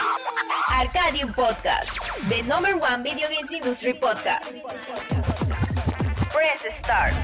Arcadium Podcast, the number one video games industry podcast. Press start.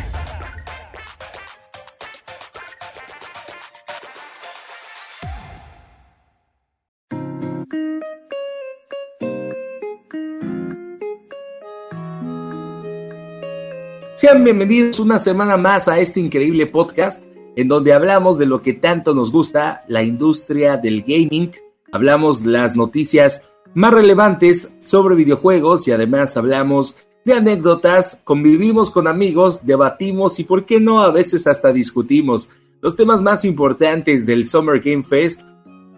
Sean bienvenidos una semana más a este increíble podcast en donde hablamos de lo que tanto nos gusta, la industria del gaming, hablamos las noticias más relevantes sobre videojuegos y además hablamos de anécdotas, convivimos con amigos, debatimos y por qué no a veces hasta discutimos. Los temas más importantes del Summer Game Fest.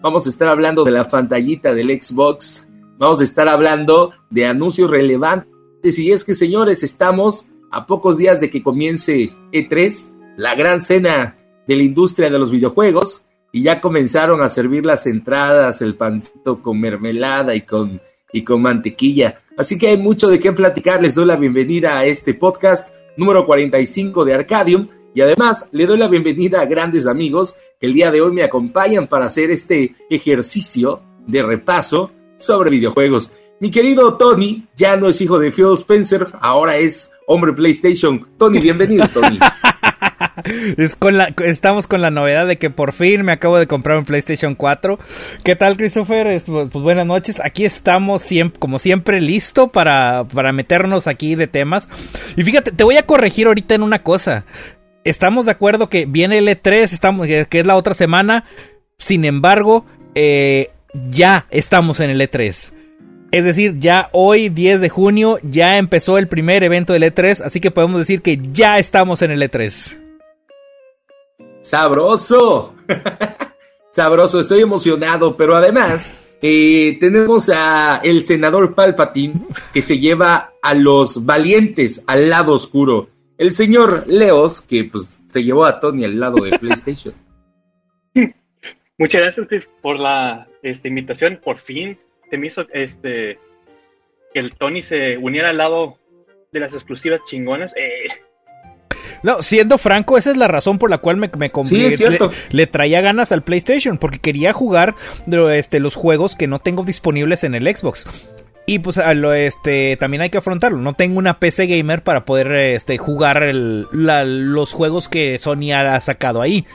Vamos a estar hablando de la pantallita del Xbox, vamos a estar hablando de anuncios relevantes. Y es que señores, estamos a pocos días de que comience E3, la gran cena de la industria de los videojuegos y ya comenzaron a servir las entradas, el pancito con mermelada y con, y con mantequilla. Así que hay mucho de qué platicar. Les doy la bienvenida a este podcast número 45 de Arcadium y además le doy la bienvenida a grandes amigos que el día de hoy me acompañan para hacer este ejercicio de repaso sobre videojuegos. Mi querido Tony ya no es hijo de Phil Spencer, ahora es hombre PlayStation. Tony, bienvenido, Tony. Es con la, estamos con la novedad de que por fin me acabo de comprar un PlayStation 4. ¿Qué tal, Christopher? Pues, pues buenas noches. Aquí estamos, siempre, como siempre, listo para, para meternos aquí de temas. Y fíjate, te voy a corregir ahorita en una cosa. Estamos de acuerdo que viene el E3, estamos, que es la otra semana. Sin embargo, eh, ya estamos en el E3. Es decir, ya hoy, 10 de junio, ya empezó el primer evento del E3, así que podemos decir que ya estamos en el E3. Sabroso. Sabroso, estoy emocionado, pero además eh, tenemos a el senador Palpatine que se lleva a los valientes al lado oscuro. El señor Leos, que pues se llevó a Tony al lado de PlayStation. Muchas gracias Chris, por la esta invitación. Por fin se me hizo este que el Tony se uniera al lado de las exclusivas chingonas. Eh. No, siendo franco, esa es la razón por la cual me, me compré. Sí, le, le, traía ganas al PlayStation, porque quería jugar este, los juegos que no tengo disponibles en el Xbox. Y pues lo, este, también hay que afrontarlo. No tengo una PC gamer para poder este, jugar el, la, los juegos que Sony ha sacado ahí.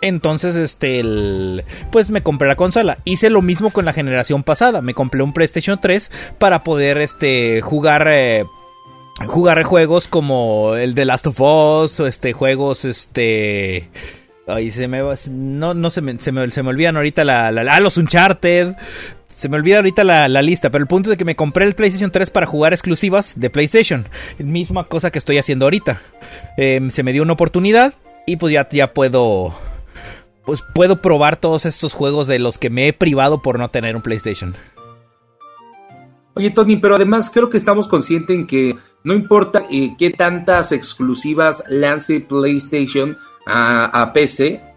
Entonces, este, el, pues me compré la consola. Hice lo mismo con la generación pasada. Me compré un PlayStation 3 para poder, este, jugar, eh, jugar juegos como el de Last of Us, este, juegos, este, ahí se me no, no se me, se me, se me olvidan ahorita la, la, la, los Uncharted. Se me olvida ahorita la, la, lista, pero el punto es de que me compré el PlayStation 3 para jugar exclusivas de PlayStation. Misma cosa que estoy haciendo ahorita. Eh, se me dio una oportunidad y pues ya, ya puedo pues puedo probar todos estos juegos de los que me he privado por no tener un PlayStation. Oye Tony, pero además creo que estamos conscientes en que no importa eh, qué tantas exclusivas lance PlayStation a, a PC,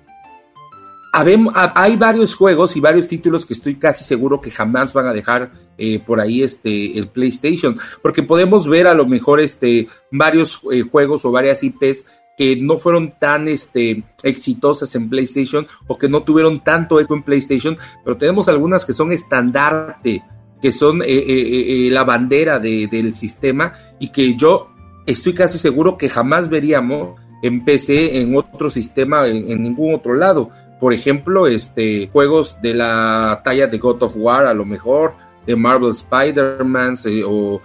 hay varios juegos y varios títulos que estoy casi seguro que jamás van a dejar eh, por ahí este el PlayStation, porque podemos ver a lo mejor este varios eh, juegos o varias IPs que no fueron tan este, exitosas en PlayStation o que no tuvieron tanto eco en PlayStation, pero tenemos algunas que son estandarte, que son eh, eh, eh, la bandera de, del sistema y que yo estoy casi seguro que jamás veríamos en PC, en otro sistema, en, ningún otro lado. Por ejemplo, este, juegos de la talla de God of War, a lo mejor, de Marvel Spider-Man o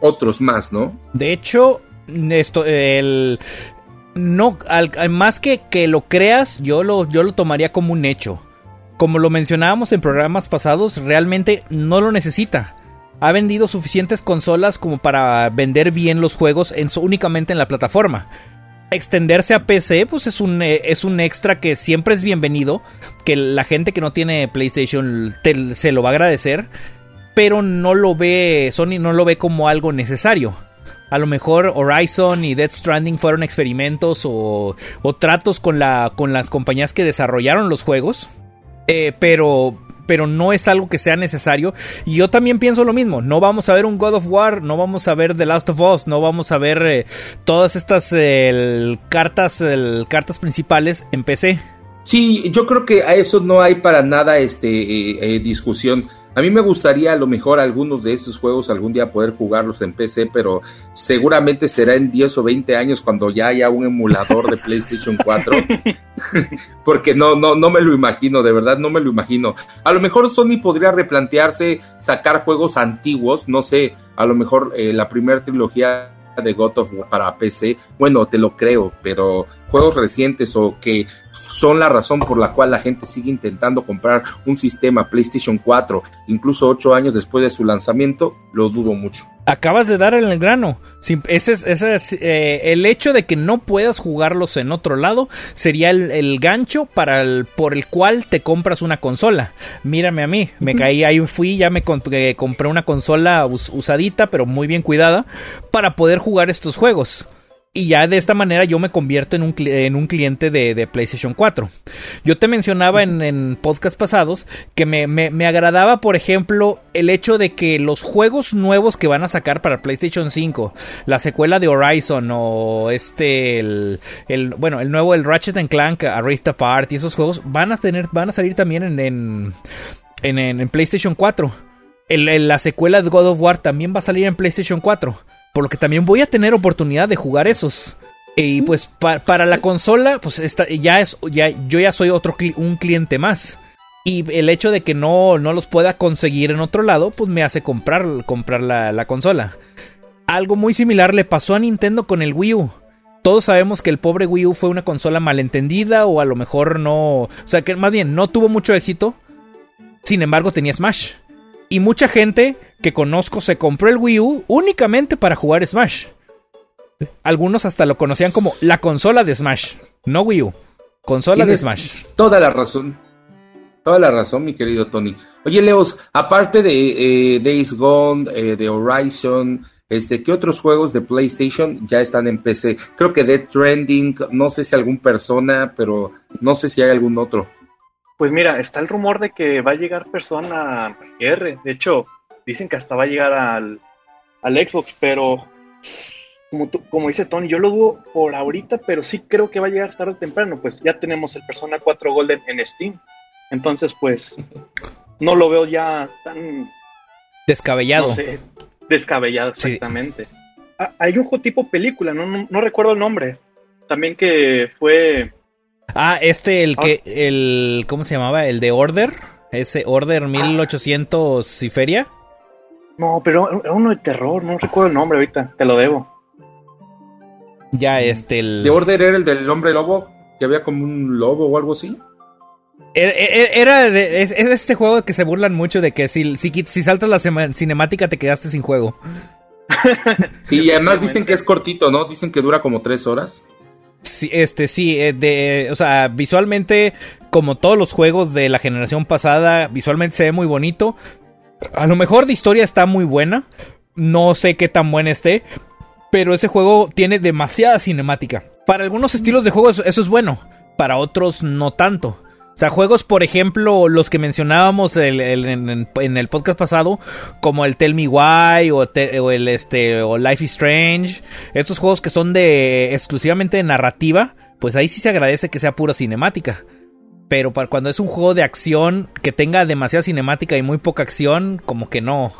otros más, ¿no? De hecho, esto, el, no, al, más que que lo creas, yo lo, yo lo tomaría como un hecho. Como lo mencionábamos en programas pasados, realmente no lo necesita. Ha vendido suficientes consolas como para vender bien los juegos en, únicamente en la plataforma. Extenderse a PC, pues es un, es un extra que siempre es bienvenido. Que la gente que no tiene PlayStation se lo va a agradecer. Pero no lo ve, Sony no lo ve como algo necesario. A lo mejor Horizon y Death Stranding fueron experimentos o, o tratos con, la, con las compañías que desarrollaron los juegos. Eh, pero, pero no es algo que sea necesario. Y yo también pienso lo mismo. No vamos a ver un God of War, no vamos a ver The Last of Us, no vamos a ver eh, todas estas cartas, cartas principales en PC. Sí, yo creo que a eso no hay para nada este, eh, eh, discusión. A mí me gustaría a lo mejor algunos de estos juegos algún día poder jugarlos en PC, pero seguramente será en 10 o 20 años cuando ya haya un emulador de PlayStation 4. Porque no, no, no me lo imagino, de verdad no me lo imagino. A lo mejor Sony podría replantearse sacar juegos antiguos, no sé, a lo mejor eh, la primera trilogía de God of War para PC, bueno, te lo creo, pero juegos recientes o que son la razón por la cual la gente sigue intentando comprar un sistema PlayStation 4, incluso ocho años después de su lanzamiento, lo dudo mucho. Acabas de dar en el grano. Ese es, ese es eh, el hecho de que no puedas jugarlos en otro lado sería el, gancho para el, por el cual te compras una consola. Mírame a mí, me caí ahí, fui, ya me compré una consola usadita, pero muy bien cuidada, para poder jugar estos juegos. Y ya de esta manera yo me convierto en un, en un cliente de, PlayStation 4. Yo te mencionaba en, en pasados que me, agradaba, por ejemplo, el hecho de que los juegos nuevos que van a sacar para PlayStation 5, la secuela de Horizon o este, el, bueno, el nuevo, el Ratchet Clank, a Race Apart y esos juegos van a tener, van a salir también en, en, en, PlayStation 4. la secuela de God of War también va a salir en PlayStation 4. Por lo que también voy a tener oportunidad de jugar esos. Y pues para la consola, pues ya es, ya, yo ya soy otro un cliente más. Y el hecho de que no, no los pueda conseguir en otro lado, pues me hace comprar, comprar la, la consola. Algo muy similar le pasó a Nintendo con el Wii U. Todos sabemos que el pobre Wii U fue una consola malentendida o a lo mejor no... O sea, que más bien no tuvo mucho éxito. Sin embargo, tenía Smash. Y mucha gente que conozco se compró el Wii U únicamente para jugar Smash. Algunos hasta lo conocían como la consola de Smash, no Wii U, consola de Smash. Toda la razón. Toda la razón, mi querido Tony. Oye, Leos, aparte de eh, Days Gone, eh, de Horizon, este, ¿qué otros juegos de PlayStation ya están en PC? Creo que Dead Trending, no sé si algún persona, pero no sé si hay algún otro. Pues mira, está el rumor de que va a llegar Persona R. De hecho, dicen que hasta va a llegar al, Xbox, pero como, como dice Tony, yo lo dudo por ahorita, pero sí creo que va a llegar tarde o temprano. Pues ya tenemos el Persona 4 Golden en Steam. Entonces, pues, no lo veo ya tan... Descabellado. No sé, descabellado, exactamente. Ah, hay un juego tipo película, no, no recuerdo el nombre. También que fue Ah, este, el que, el, ¿cómo se llamaba? El de Order, ese Order 1800 y feria. No, pero era uno de terror, no recuerdo el nombre ahorita, te lo debo. Ya, este, el... ¿De Order era el del hombre lobo? Que había como un lobo o algo así. Era, de, es, este juego que se burlan mucho de que si, si, si saltas la cinemática te quedaste sin juego. sí, y además dicen que es cortito, ¿no? Dicen que dura como tres horas. Este sí, eh, de, o sea, visualmente, como todos los juegos de la generación pasada, visualmente se ve muy bonito. A lo mejor de historia está muy buena. No sé qué tan buena esté. Pero ese juego tiene demasiada cinemática. Para algunos estilos de juegos eso es bueno. Para otros no tanto. O sea, juegos, por ejemplo, los que mencionábamos en, el podcast pasado, como el Tell Me Why o, el este o Life is Strange, estos juegos que son de exclusivamente de narrativa, pues ahí sí se agradece que sea pura cinemática. Pero para cuando es un juego de acción que tenga demasiada cinemática y muy poca acción, como que no,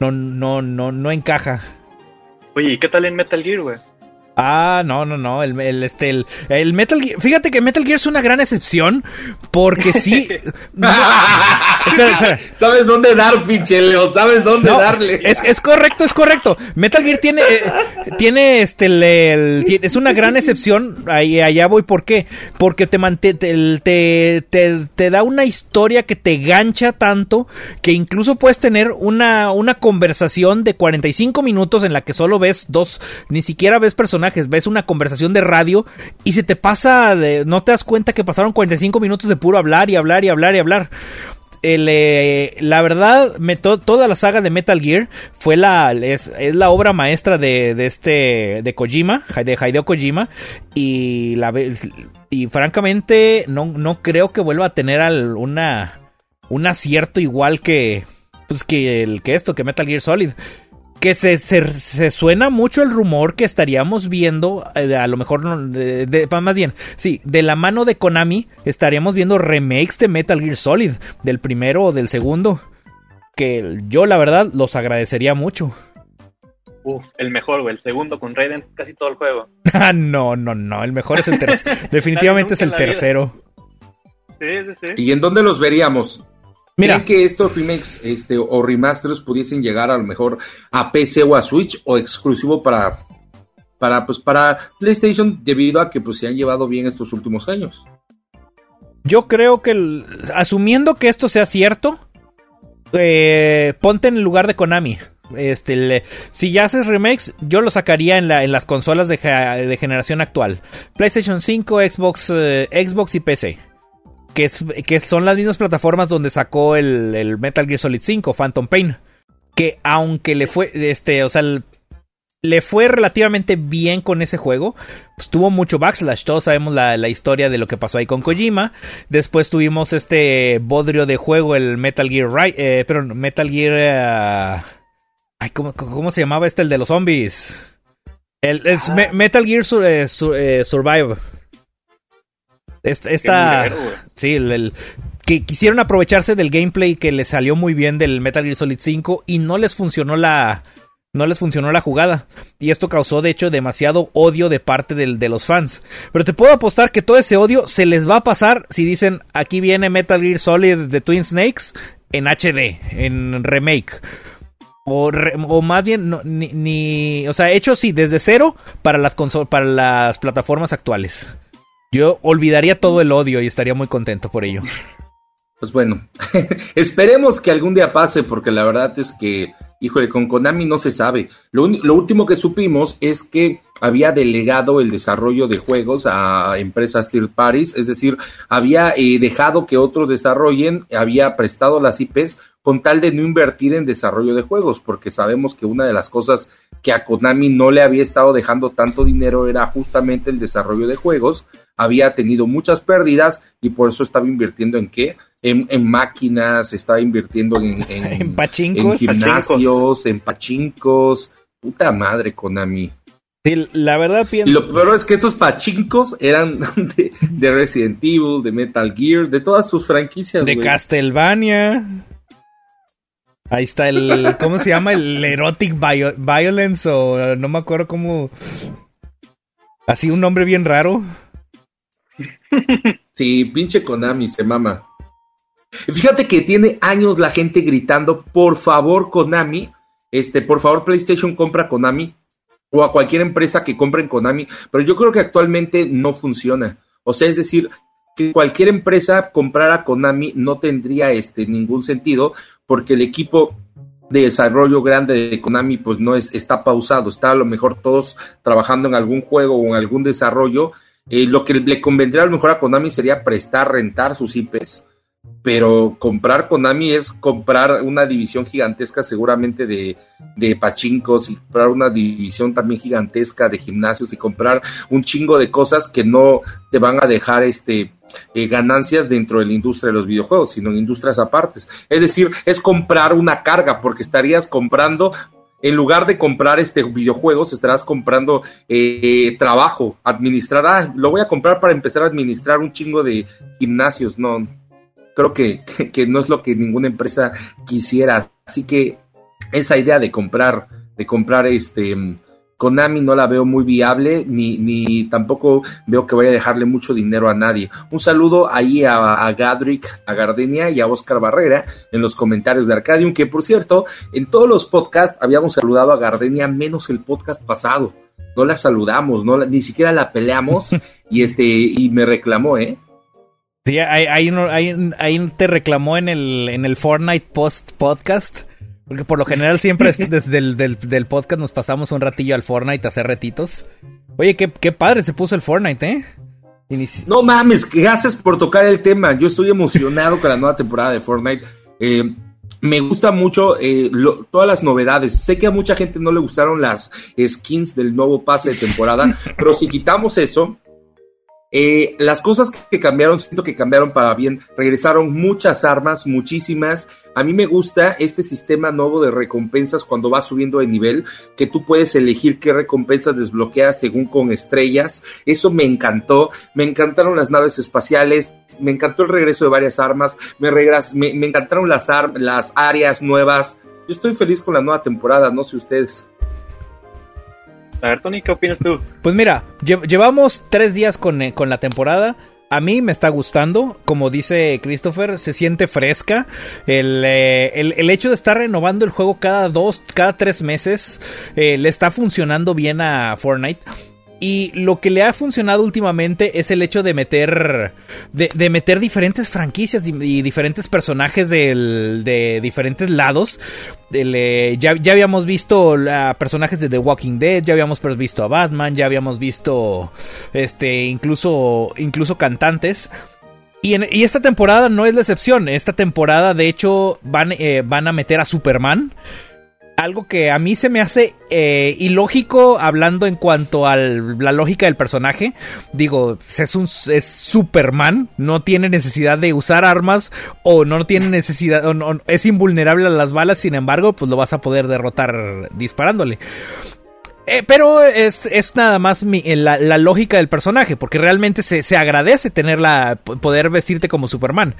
no, no, no, no encaja. Oye, ¿y qué tal en Metal Gear, güey? Ah, no, no, no. El, el, este, el, Metal Gear. Fíjate que Metal Gear es una gran excepción. Porque sí. ¿Sabes dónde dar, pinche Leo? ¿Sabes dónde darle? Es, es, correcto, es correcto. Metal Gear tiene. Eh, tiene este. El, es una gran excepción. Ahí, allá voy. ¿Por qué? Porque te, te, te, te, da una historia que te gancha tanto. Que incluso puedes tener una, una conversación de 45 minutos en la que solo ves dos. Ni siquiera ves personajes ves una conversación de radio y se te pasa, de, no te das cuenta que pasaron 45 minutos de puro hablar y hablar y hablar y hablar. Eh, la verdad, toda la saga de Metal Gear fue la es, la obra maestra de, este de Kojima, de Hideo Kojima y la y francamente no, no creo que vuelva a tener una un acierto igual que pues que el que esto que Metal Gear Solid. Que se, se, suena mucho el rumor que estaríamos viendo, eh, a lo mejor, de, más bien, sí, de la mano de Konami estaríamos viendo remakes de Metal Gear Solid, del primero o del segundo, que yo la verdad los agradecería mucho. Uf, el mejor, güey, el segundo con Raiden, casi todo el juego. ah, no, no, no, el mejor es el tercero, definitivamente es el tercero. Sí, sí, sí. ¿Y en dónde los veríamos? Mira. que estos remakes este, o remasters pudiesen llegar a lo mejor a PC o a Switch o exclusivo para, para, pues, para PlayStation debido a que pues, se han llevado bien estos últimos años? Yo creo que, asumiendo que esto sea cierto, eh, ponte en el lugar de Konami. Este, si ya haces remakes, yo lo sacaría en, la, en las consolas de, generación actual. PlayStation 5, Xbox, eh, Xbox y PC que, son las mismas plataformas donde sacó el, Metal Gear Solid 5, Phantom Pain. Que aunque le fue, este, o sea, le fue relativamente bien con ese juego. Pues tuvo mucho backslash. Todos sabemos la, historia de lo que pasó ahí con Kojima. Después tuvimos este bodrio de juego, el Metal Gear eh, pero Metal Gear. Eh, ay, ¿cómo, se llamaba este? El de los zombies. El, es ah. Metal Gear eh, Survive. Esta, sí, el, que quisieron aprovecharse del gameplay que les salió muy bien del Metal Gear Solid 5 y no les funcionó la no les funcionó la jugada. Y esto causó, de hecho, demasiado odio de parte de los fans. Pero te puedo apostar que todo ese odio se les va a pasar si dicen aquí viene Metal Gear Solid de Twin Snakes en HD, en remake. O, o más bien, ni, O sea, hecho sí, desde cero para las, para las plataformas actuales. Yo olvidaría todo el odio y estaría muy contento por ello. Pues bueno, esperemos que algún día pase, porque la verdad es que, híjole, con Konami no se sabe. Lo, último que supimos es que había delegado el desarrollo de juegos a empresas third parties, es decir, había eh, dejado que otros desarrollen, había prestado las IPs con tal de no invertir en desarrollo de juegos, porque sabemos que una de las cosas que a Konami no le había estado dejando tanto dinero era justamente el desarrollo de juegos, había tenido muchas pérdidas y por eso estaba invirtiendo en qué? En, máquinas, estaba invirtiendo en, en, en, gimnasios, en pachincos. Puta madre, Konami. Sí, la verdad pienso. Y lo peor es que estos pachincos eran de, Resident Evil, de Metal Gear, de todas sus franquicias. De Castlevania. Ahí está el. ¿Cómo se llama? El Erotic Violence o no me acuerdo cómo. Así un nombre bien raro. Sí, pinche Konami, se mama. Fíjate que tiene años la gente gritando, por favor, Konami, este, por favor, PlayStation compra Konami o a cualquier empresa que compre en Konami, pero yo creo que actualmente no funciona. O sea, es decir, que cualquier empresa comprara Konami no tendría este ningún sentido porque el equipo de desarrollo grande de Konami pues no es, está pausado, está a lo mejor todos trabajando en algún juego o en algún desarrollo. Eh, lo que le convendría a lo mejor a Konami sería prestar, rentar sus IPs, pero comprar Konami es comprar una división gigantesca seguramente de, de pachincos y comprar una división también gigantesca de gimnasios y comprar un chingo de cosas que no te van a dejar este eh, ganancias dentro de la industria de los videojuegos, sino en industrias apartes. Es decir, es comprar una carga porque estarías comprando en lugar de comprar este videojuegos, estarás comprando eh, trabajo, administrar, ah, lo voy a comprar para empezar a administrar un chingo de gimnasios, no, creo que, que, no es lo que ninguna empresa quisiera, así que esa idea de comprar, de comprar este Konami no la veo muy viable, ni, ni tampoco veo que vaya a dejarle mucho dinero a nadie. Un saludo ahí a, Gadrick, a Gardenia y a Oscar Barrera en los comentarios de Arcadium, que por cierto, en todos los podcasts habíamos saludado a Gardenia, menos el podcast pasado. No la saludamos, no ni siquiera la peleamos y este y me reclamó, ¿eh? Sí, ahí, ahí, te reclamó en el, en el Fortnite Post Podcast porque por lo general siempre desde el del, podcast nos pasamos un ratillo al Fortnite a hacer retitos. Oye, qué, qué padre se puso el Fortnite, ¿eh? No mames, gracias por tocar el tema. Yo estoy emocionado con la nueva temporada de Fortnite. Eh, me gusta mucho eh, todas las novedades. Sé que a mucha gente no le gustaron las skins del nuevo pase de temporada, pero si quitamos eso, Eh, las cosas que cambiaron, siento que cambiaron para bien. Regresaron muchas armas, muchísimas. A mí me gusta este sistema nuevo de recompensas cuando vas subiendo de nivel, que tú puedes elegir qué recompensas desbloqueas según con estrellas. Eso me encantó. Me encantaron las naves espaciales, me encantó el regreso de varias armas, me, me, encantaron las, las áreas nuevas. Yo estoy feliz con la nueva temporada, no sé ustedes. A ver, Tony, ¿qué opinas tú? Pues mira, llevamos tres días con, eh, con la temporada. A mí me está gustando, como dice Christopher, se siente fresca. Eh, el, el, hecho de estar renovando el juego cada dos, cada tres meses, eh, le está funcionando bien a Fortnite. Y lo que le ha funcionado últimamente es el hecho de meter. de, meter diferentes franquicias y, diferentes personajes de diferentes lados. Eh, ya, habíamos visto a personajes de The Walking Dead, ya habíamos visto a Batman, ya habíamos visto. Este. incluso. incluso cantantes. Y, esta temporada no es la excepción. Esta temporada, de hecho, van, eh, van a meter a Superman algo que a mí se me hace eh, ilógico hablando en cuanto a la lógica del personaje. Digo, es, un, es Superman, no tiene necesidad de usar armas o no tiene necesidad, o es invulnerable a las balas, sin embargo, pues lo vas a poder derrotar disparándole. Eh, pero es, nada más la, lógica del personaje, porque realmente se, se agradece tener la, poder vestirte como Superman.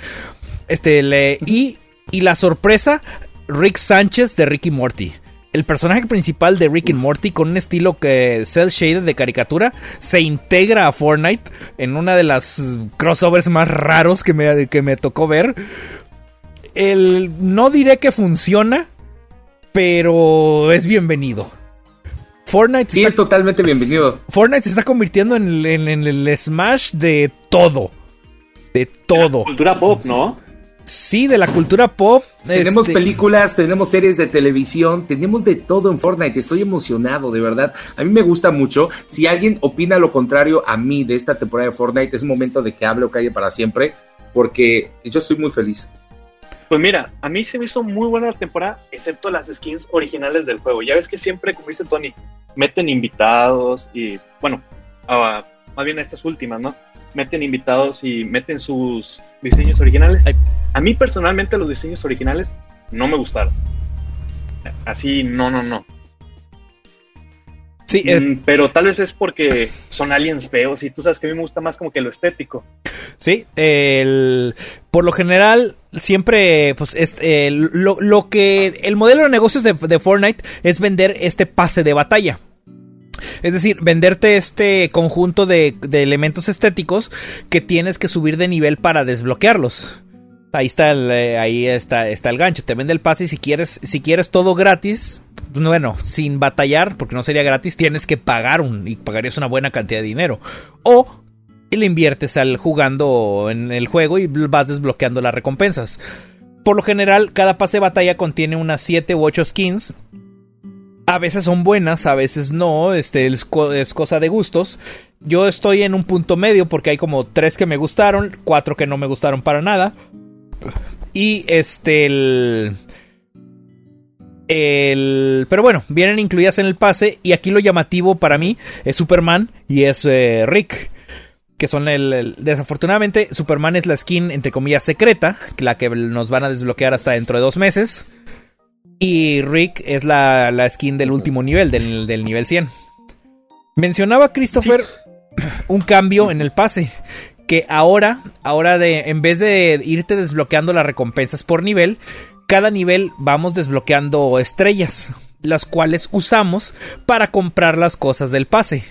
Este, y, y la sorpresa Rick Sánchez de Ricky Morty. El personaje principal de Rick y Morty con un estilo que cel shaded de caricatura se integra a Fortnite en una de las crossovers más raros que me, que me tocó ver. El, no diré que funciona, pero es bienvenido. Fortnite sí, es totalmente bienvenido. Fortnite se está convirtiendo en, en el Smash de todo. De todo. cultura pop, ¿no? Sí, de la cultura pop. Tenemos este, películas, tenemos series de televisión, tenemos de todo en Fortnite. Estoy emocionado, de verdad. A mí me gusta mucho. Si alguien opina lo contrario a mí de esta temporada de Fortnite, es momento de que hable o calle para siempre, porque yo estoy muy feliz. Pues mira, a mí se me hizo muy buena la temporada, excepto las skins originales del juego. Ya ves que siempre, como dice Tony, meten invitados y, bueno, más bien estas últimas, ¿no? Meten invitados y meten sus diseños originales. A mí personalmente los diseños originales no me gustaron. Así, no, no, no. Sí, eh, mm, pero tal vez es porque son aliens feos y tú sabes que a mí me gusta más como que lo estético. Sí, el, por lo general siempre pues es lo, que el modelo de negocios de, de Fortnite es vender este pase de batalla. Es decir, venderte este conjunto de, elementos estéticos que tienes que subir de nivel para desbloquearlos. Ahí está el, eh, ahí está, está el gancho. Te vende el pase y si quieres, si quieres todo gratis, bueno, sin batallar, porque no sería gratis, tienes que pagar un, y pagarías una buena cantidad de dinero. O le inviertes al jugando en el juego y vas desbloqueando las recompensas. Por lo general, cada pase de batalla contiene unas 7 u 8 skins a veces son buenas, a veces no, este es, cosa de gustos. Yo estoy en un punto medio porque hay como tres que me gustaron, cuatro que no me gustaron para nada. Y este el el, pero bueno, vienen incluidas en el pase y aquí lo llamativo para mí es Superman y es eh, Rick. Que son el, Desafortunadamente, Superman es la skin, entre comillas, secreta, la que nos van a desbloquear hasta dentro de dos meses. Y Rick es la, skin del último nivel, del, nivel 100. Mencionaba Christopher un cambio en el pase. Que ahora, ahora de, en vez de irte desbloqueando las recompensas por nivel, cada nivel vamos desbloqueando estrellas, las cuales usamos para comprar las cosas del pase.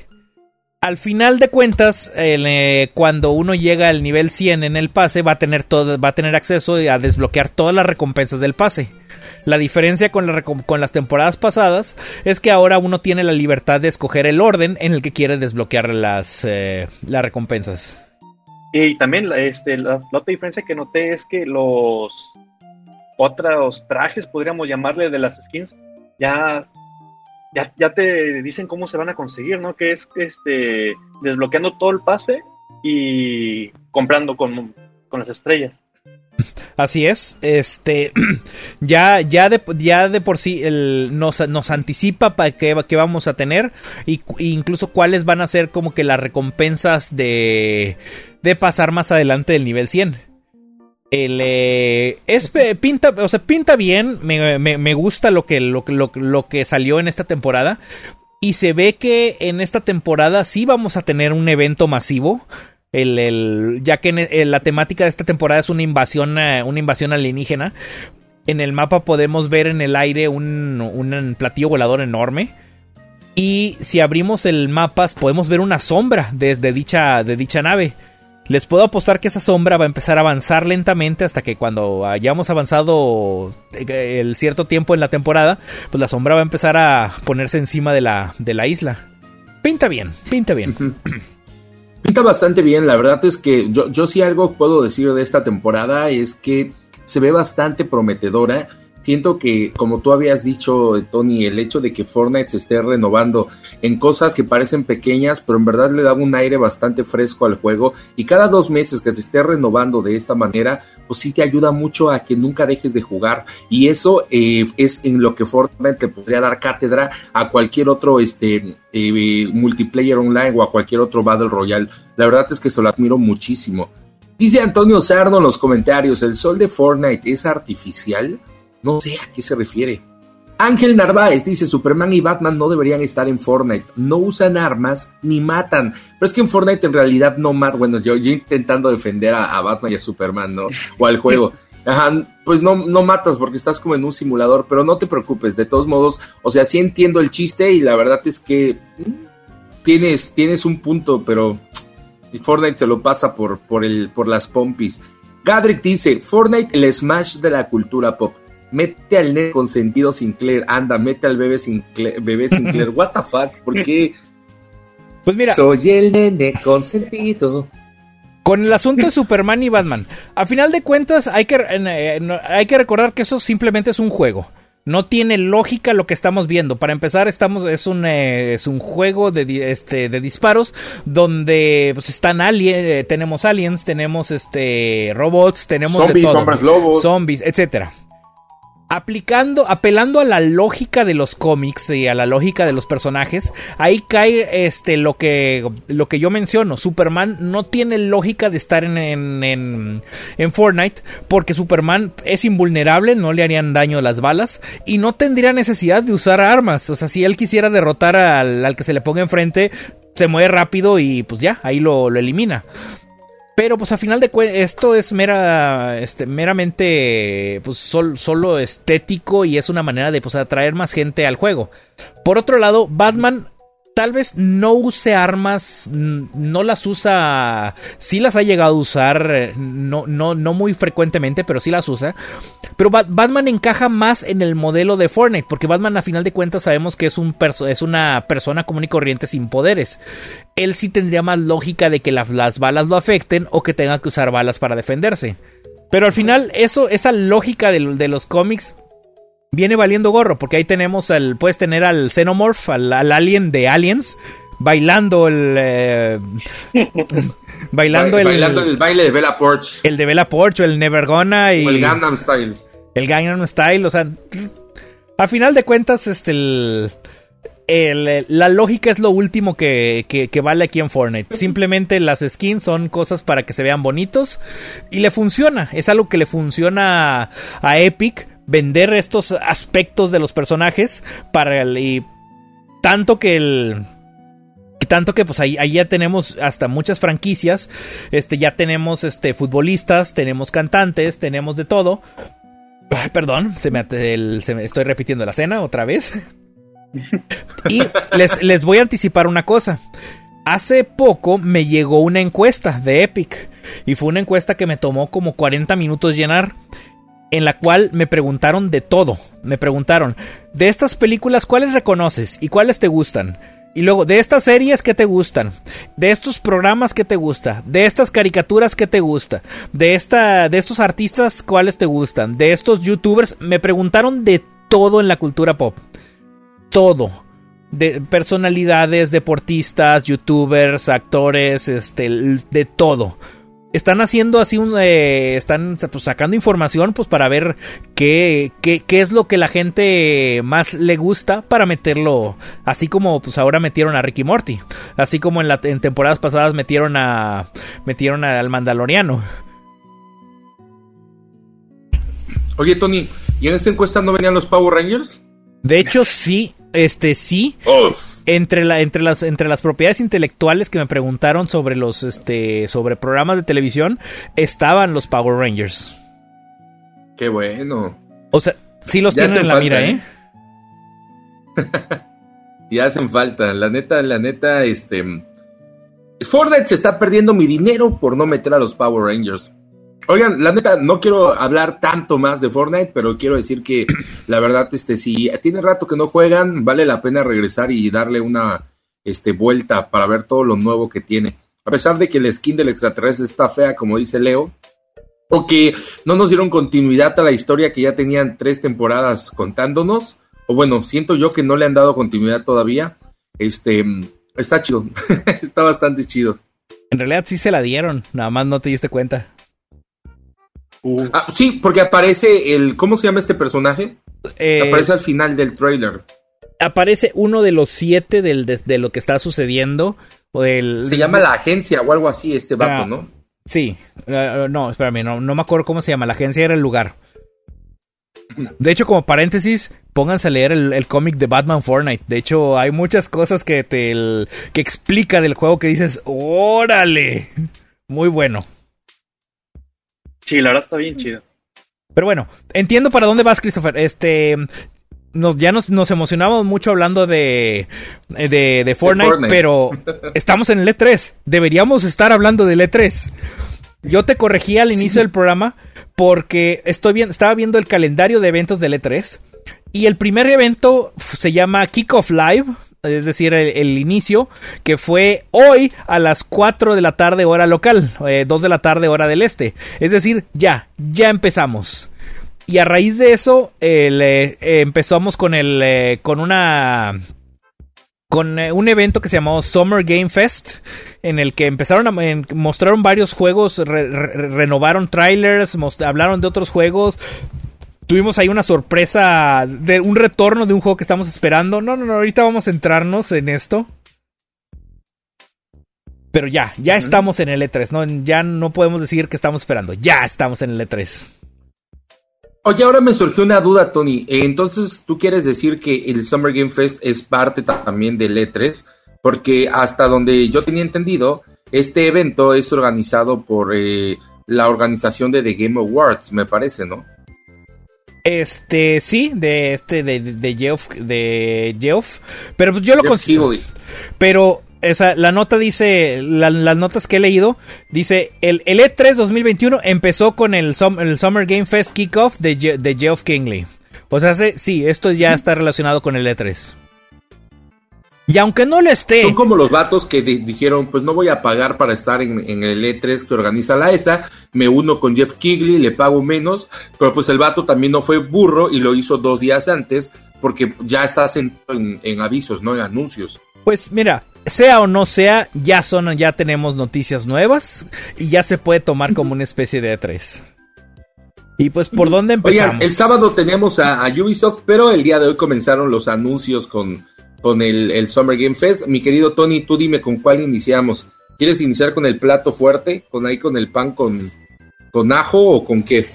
Al final de cuentas, eh, cuando uno llega al nivel 100 en el pase, va a tener todo, va a tener acceso a desbloquear todas las recompensas del pase. La diferencia con, las temporadas pasadas es que ahora uno tiene la libertad de escoger el orden en el que quiere desbloquear las, eh, las recompensas. Y también este, la, otra diferencia que noté es que los otros trajes, podríamos llamarle, de las skins, ya, ya, te dicen cómo se van a conseguir, ¿no? Que es este desbloqueando todo el pase y comprando con, con las estrellas. Así es, este ya, ya, de, ya de por sí nos, anticipa para qué, vamos a tener y, incluso cuáles van a ser como que las recompensas de, pasar más adelante del nivel 100. El, eh, es, pinta, o sea, pinta bien, me, gusta lo que salió en esta temporada y se ve que en esta temporada sí vamos a tener un evento masivo. El, ya que la temática de esta temporada es una invasión, eh, una invasión alienígena. En el mapa podemos ver en el aire un, un platillo volador enorme. Y si abrimos el mapa podemos ver una sombra desde dicha, de dicha nave. Les puedo apostar que esa sombra va a empezar a avanzar lentamente hasta que cuando hayamos avanzado eh, el cierto tiempo en la temporada, pues la sombra va a empezar a ponerse encima de la, de la isla. Pinta bien, pinta bien. Pinta bastante bien, la verdad es que yo, yo sí algo puedo decir de esta temporada es que se ve bastante prometedora siento que, como tú habías dicho, Tony, el hecho de que Fortnite se esté renovando en cosas que parecen pequeñas, pero en verdad le da un aire bastante fresco al juego, y cada dos meses que se esté renovando de esta manera, pues sí te ayuda mucho a que nunca dejes de jugar, y eso eh, es en lo que Fortnite te podría dar cátedra a cualquier otro este, eh, multiplayer online o a cualquier otro Battle Royale. La verdad es que se lo admiro muchísimo. Dice Antonio Sarno en los comentarios, ¿el sol de Fortnite es artificial? No sé a qué se refiere. Ángel Narváez dice, Superman y Batman no deberían estar en Fortnite, no usan armas ni matan. Pero es que en Fortnite en realidad no matan. Bueno, yo, yo intentando defender a, Batman y a Superman, ¿no? O al juego. Ajá, pues no, no matas porque estás como en un simulador, pero no te preocupes, de todos modos, o sea, sí entiendo el chiste y la verdad es que mm, tienes, tienes un punto, pero Fortnite se lo pasa por, por, el, por las pompis. Gadrick dice, Fortnite el smash de la cultura pop. Mete al nene consentido Sinclair, anda, mete al bebé Sinclair, bebé Sinclair, what the fuck, ¿por qué? Pues mira, soy el nene consentido. Con el asunto de Superman y Batman, a final de cuentas hay que, eh, hay que recordar que eso simplemente es un juego. No tiene lógica lo que estamos viendo. Para empezar, estamos es un eh, es un juego de este de disparos donde pues están aliens, eh, tenemos aliens, tenemos este robots, tenemos zombies, de todo, hombres lobos, zombies, etcétera aplicando, apelando a la lógica de los cómics y a la lógica de los personajes, ahí cae este lo que lo que yo menciono. Superman no tiene lógica de estar en, en, en, Fortnite porque Superman es invulnerable, no le harían daño las balas y no tendría necesidad de usar armas. O sea, si él quisiera derrotar al, al que se le ponga enfrente, se mueve rápido y pues ya, ahí lo, lo elimina. Pero pues a final de cuentas esto es mera, este, meramente pues solo estético y es una manera de pues atraer más gente al juego. Por otro lado, Batman tal vez no use armas, no las usa, sí las ha llegado a usar, eh, no, no, no muy frecuentemente, pero sí las usa. Pero Batman encaja más en el modelo de Fortnite, porque Batman a final de cuentas sabemos que es, un es una persona común y corriente sin poderes. Él sí tendría más lógica de que las balas lo afecten o que tenga que usar balas para defenderse. Pero al final, eso, esa lógica de los cómics viene valiendo gorro, porque ahí tenemos al, puedes tener al Xenomorph, al, alien de Aliens, bailando el eh, bailando, el, bailando el baile de Bella Porch el de Bella Porch o el Never Gonna y el Gangnam Style el Gangnam Style o sea a final de cuentas este el, la lógica es lo último que, que, que, vale aquí en Fortnite. Simplemente las skins son cosas para que se vean bonitos y le funciona. Es algo que le funciona a Epic vender estos aspectos de los personajes para el, y tanto que el tanto que pues ahí, ahí, ya tenemos hasta muchas franquicias, este ya tenemos este futbolistas, tenemos cantantes, tenemos de todo. perdón, se me, se me, estoy repitiendo la cena otra vez. y les, les voy a anticipar una cosa. Hace poco me llegó una encuesta de Epic y fue una encuesta que me tomó como 40 minutos llenar en la cual me preguntaron de todo. Me preguntaron, de estas películas, ¿cuáles reconoces y cuáles te gustan? Y luego, de estas series, ¿qué te gustan? De estos programas, ¿qué te gusta? De estas caricaturas, ¿qué te gusta? De, esta, de estos artistas, ¿cuáles te gustan? De estos youtubers, me preguntaron de todo en la cultura pop. Todo. De personalidades, deportistas, youtubers, actores, este, de todo están haciendo así un eh, están pues, sacando información pues para ver qué, qué, qué, es lo que la gente más le gusta para meterlo así como pues ahora metieron a Ricky Morty. Así como en, la, en temporadas pasadas metieron a metieron al Mandaloriano. Oye Tony ¿y en esta encuesta no venían los Power Rangers? De hecho sí este sí entre, la, entre, las, entre las propiedades intelectuales que me preguntaron sobre los este sobre programas de televisión estaban los Power Rangers. Qué bueno. O sea, sí los tienen en la mira, ¿eh? ¿eh? ya hacen falta, la neta, la neta, este Fortnite se está perdiendo mi dinero por no meter a los Power Rangers. Oigan, la neta, no quiero hablar tanto más de Fortnite, pero quiero decir que la verdad, este, si tiene rato que no juegan, vale la pena regresar y darle una este, vuelta para ver todo lo nuevo que tiene. A pesar de que el skin del extraterrestre está fea, como dice Leo, o que no nos dieron continuidad a la historia que ya tenían tres temporadas contándonos, o bueno, siento yo que no le han dado continuidad todavía, este, está chido, está bastante chido. En realidad sí se la dieron, nada más no te diste cuenta. Uh. Ah, sí, porque aparece el. ¿Cómo se llama este personaje? Eh, aparece al final del trailer. Aparece uno de los siete del, de, lo que está sucediendo. se llama la agencia o algo así, este vato, ah, ¿no? Sí. Uh, no, espérame, no, no me acuerdo cómo se llama. La agencia era el lugar. De hecho, como paréntesis, pónganse a leer el, cómic de Batman Fortnite. De hecho, hay muchas cosas que te que explica del juego que dices, órale, muy bueno. Sí, la verdad está bien chido. Pero bueno, entiendo para dónde vas, Christopher. Este. Nos, ya nos, nos emocionamos mucho hablando de, de, Fortnite, pero estamos en el E3. Deberíamos estar hablando del E3. Yo te corregí al inicio del programa porque estoy bien, estaba viendo el calendario de eventos del E3 y el primer evento se llama Kickoff Live, es decir, el, inicio, que fue hoy a las 4 de la tarde hora local, 2 eh, de la tarde hora del este. Es decir, ya, ya empezamos. Y a raíz de eso, eh, empezamos con el, con una, con eh, un evento que se llamó Summer Game Fest, en el que empezaron a mostraron varios juegos, renovaron trailers, hablaron de otros juegos, tuvimos ahí una sorpresa de un retorno de un juego que estamos esperando. No, no, no, ahorita vamos a centrarnos en esto. Pero ya, ya estamos en el E3, ¿no? Ya no podemos decir que estamos esperando, ya estamos en el E3. Oye, ahora me surgió una duda, Tony. Entonces, ¿tú quieres decir que el Summer Game Fest es parte también del E3? Porque hasta donde yo tenía entendido, este evento es organizado por eh, la organización de The Game Awards, me parece, ¿no? Este, sí, de este, de, de Geoff, de Geoff. Pero pues yo lo consigo. Pero, esa, la nota dice, las notas que he leído, dice, el, el E3 2021 empezó con el, el Summer Game Fest Kickoff de, de Geoff Kingley. O sea, sí, esto ya está relacionado con el E3. Y aunque no lo esté. Son como los vatos que dijeron: Pues no voy a pagar para estar en, el E3 que organiza la ESA. Me uno con Jeff Kigley, le pago menos. Pero pues el vato también no fue burro y lo hizo dos días antes. Porque ya estás en, en, avisos, ¿no? En anuncios. Pues mira, sea o no sea, ya son, ya tenemos noticias nuevas. Y ya se puede tomar como una especie de E3. Y pues, ¿por dónde empezamos? el sábado teníamos a Ubisoft, pero el día de hoy comenzaron los anuncios con con el, Summer Game Fest. Mi querido Tony, tú dime con cuál iniciamos. ¿Quieres iniciar con el plato fuerte? ¿Con ahí con el pan con, con ajo o con qué?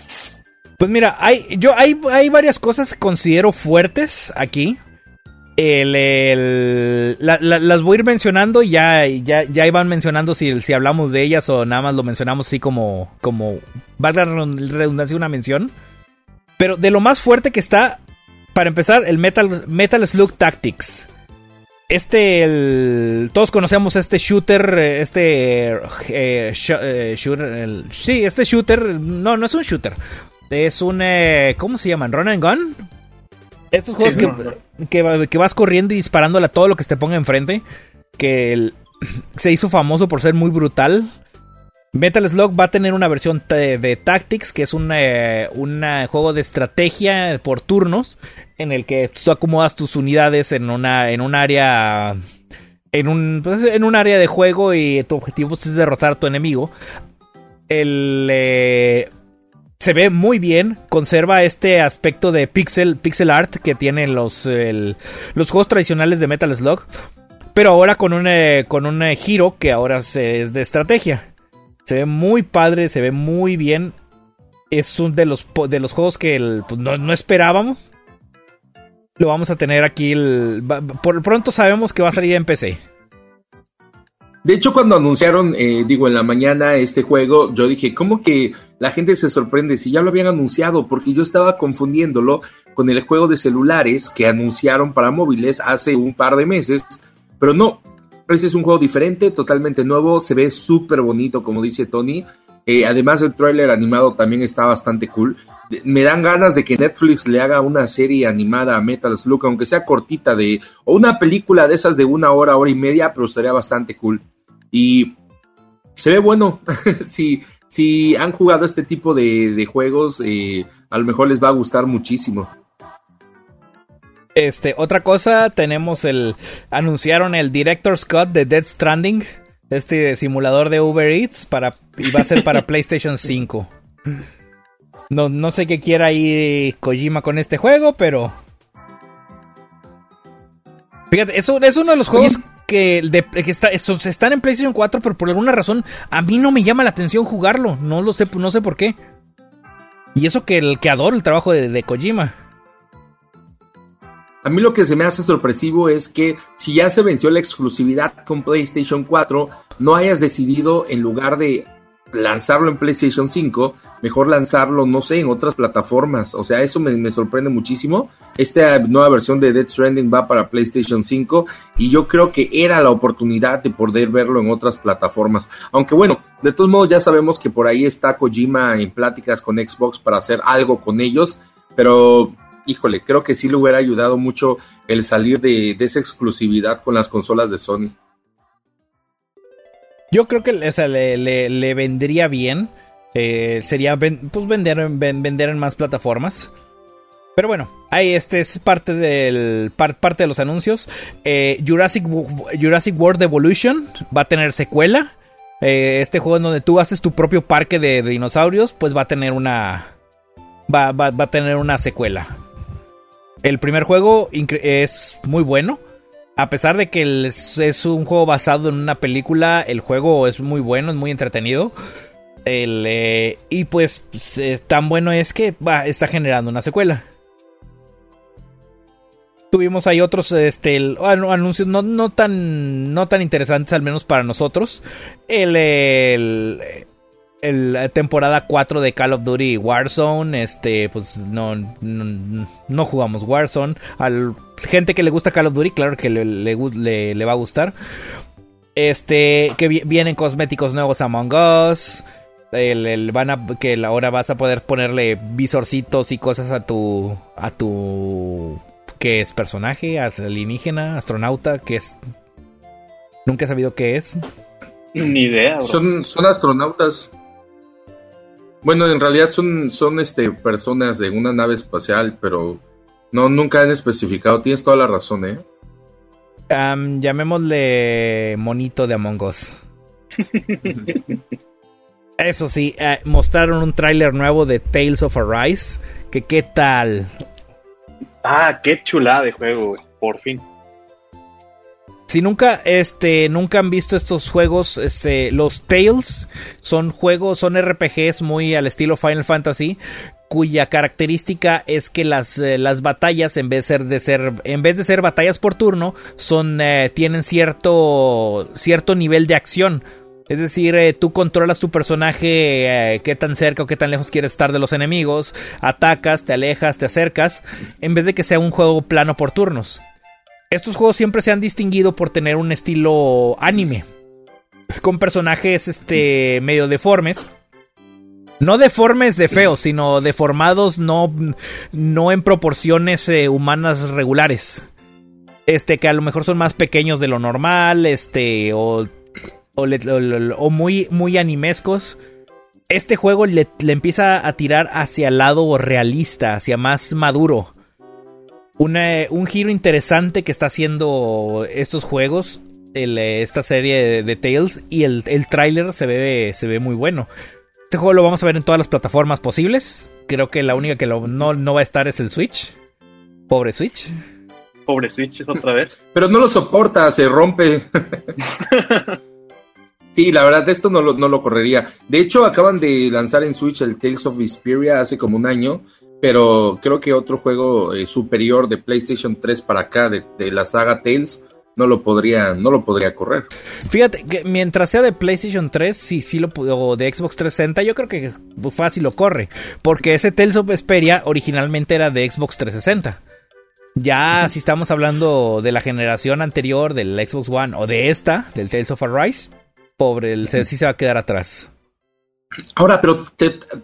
Pues mira, hay, yo, hay, hay varias cosas que considero fuertes aquí. El, las voy a ir mencionando y ya, ya, ya iban mencionando si, si hablamos de ellas o nada más lo mencionamos así como, como, valga la redundancia, una mención. Pero de lo más fuerte que está, para empezar, el Metal, Metal Slug Tactics este, el, todos conocemos este shooter, este eh, eh, shooter, sí, este shooter, no, no es un shooter, es un, eh, ¿cómo se llaman? Run and Gun. Estos juegos que, que, vas corriendo y disparándole a todo lo que te ponga enfrente, que se hizo famoso por ser muy brutal. Metal Slug va a tener una versión de, Tactics, que es un, un juego de estrategia por turnos, en el que tú acomodas tus unidades en una en un área en un pues, en un área de juego y tu objetivo es derrotar a tu enemigo. El, eh, se ve muy bien, conserva este aspecto de pixel, pixel art que tienen los, los juegos tradicionales de Metal Slug, pero ahora con un, eh, con un eh, giro que ahora es de estrategia. Se ve muy padre, se ve muy bien. Es uno de los, de los juegos que pues, no, esperábamos. Lo vamos a tener aquí. por pronto sabemos que va a salir en PC. De hecho, cuando anunciaron, eh, digo, en la mañana este juego, yo dije, ¿cómo que la gente se sorprende si ya lo habían anunciado? Porque yo estaba confundiéndolo con el juego de celulares que anunciaron para móviles hace un par de meses, pero no, es un juego diferente, totalmente nuevo, se ve súper bonito, como dice Tony. Eh, además, el tráiler animado también está bastante cool. Me dan ganas de que Netflix le haga una serie animada a Metal Slug, aunque sea cortita, de, o una película de esas de una hora, hora y media, pero sería bastante cool. Y se ve bueno. si, si han jugado este tipo de, juegos, eh, a lo mejor les va a gustar muchísimo. Este, otra cosa, tenemos el. Anunciaron el Director's Scott de Dead Stranding. Este simulador de Uber Eats para, y va a ser para PlayStation 5. No, no sé qué quiera ahí Kojima con este juego, pero. Fíjate, es, es uno de los juegos que, está, están en PlayStation 4, pero por alguna razón a mí no me llama la atención jugarlo. No lo sé, no sé por qué. Y eso que el que adoro el trabajo de, de Kojima. A mí lo que se me hace sorpresivo es que si ya se venció la exclusividad con PlayStation 4, no hayas decidido en lugar de lanzarlo en PlayStation 5, mejor lanzarlo, no sé, en otras plataformas. O sea, eso me, sorprende muchísimo. Esta nueva versión de Dead Stranding va para PlayStation 5 y yo creo que era la oportunidad de poder verlo en otras plataformas. Aunque bueno, de todos modos ya sabemos que por ahí está Kojima en pláticas con Xbox para hacer algo con ellos, pero híjole, creo que sí le hubiera ayudado mucho el salir de, de esa exclusividad con las consolas de Sony. Yo creo que le, vendría bien. Eh, sería pues vender, en más plataformas. Pero bueno, ahí este es parte de los anuncios. Eh, Jurassic, Jurassic World Evolution va a tener secuela. Eh, este juego en donde tú haces tu propio parque de, dinosaurios, pues va a tener una va, va, a tener una secuela. El primer juego es muy bueno. A pesar de que es, un juego basado en una película, el juego es muy bueno, es muy entretenido. Eh, y pues, eh, tan bueno es que está generando una secuela. Tuvimos ahí otros este, anuncios no, tan, no tan interesantes, al menos para nosotros. el, la temporada 4 de Call of Duty Warzone, este, pues no, no, jugamos Warzone. Al gente que le gusta Call of Duty, claro que le, le, va a gustar. Este, que vienen cosméticos nuevos Among Us. El, van a, que ahora vas a poder ponerle visorcitos y cosas a tu, a tu, que es personaje, alienígena, astronauta, que es, nunca he sabido qué es. Ni idea. Son, son astronautas. Bueno, en realidad son, son este, personas de una nave espacial, pero no, nunca han especificado. Tienes toda la razón, ¿eh? llamémosle monito de Among Us. Eso sí, eh, mostraron un tráiler nuevo de Tales of Arise. Que qué tal. Ah, qué chulada de juego, por fin. Si nunca, este, nunca han visto estos juegos, este, los Tales son juegos, son RPGs muy al estilo Final Fantasy, cuya característica es que las, eh, las batallas, en vez de ser, de ser, en vez de ser batallas por turno, son, eh, tienen cierto, cierto nivel de acción. Es decir, eh, tú controlas tu personaje, qué tan cerca o qué tan lejos quieres estar de los enemigos, atacas, te alejas, te acercas, en vez de que sea un juego plano por turnos. Estos juegos siempre se han distinguido por tener un estilo anime. Con personajes este, medio deformes. No deformes de feos, sino deformados no, no en proporciones eh, humanas regulares. Este, que a lo mejor son más pequeños de lo normal, este, o, o, muy, muy animescos. Este juego le, le, empieza a tirar hacia el lado realista, hacia más maduro un giro interesante que está haciendo estos juegos, esta serie de, Tales, y el, el tráiler se ve, se ve muy bueno. Este juego lo vamos a ver en todas las plataformas posibles. Creo que la única que no, no va a estar es el Switch. Pobre Switch. Pobre Switch otra vez. Pero no lo soporta, se rompe. sí, la verdad, esto no lo, no lo correría. De hecho, acaban de lanzar en Switch el Tales of Vesperia hace como un año. Pero creo que otro juego eh, superior de PlayStation 3 para acá, de, de la saga Tales, no lo podría, no lo podría correr. Fíjate que mientras sea de PlayStation 3, sí, sí lo o de Xbox 360, yo creo que fácil lo corre. Porque ese Tales of Vesperia originalmente era de Xbox 360. Ya si estamos hablando de la generación anterior del Xbox One o de esta, del Tales of Arise, pobre, el sí se va a quedar atrás. Ahora, pero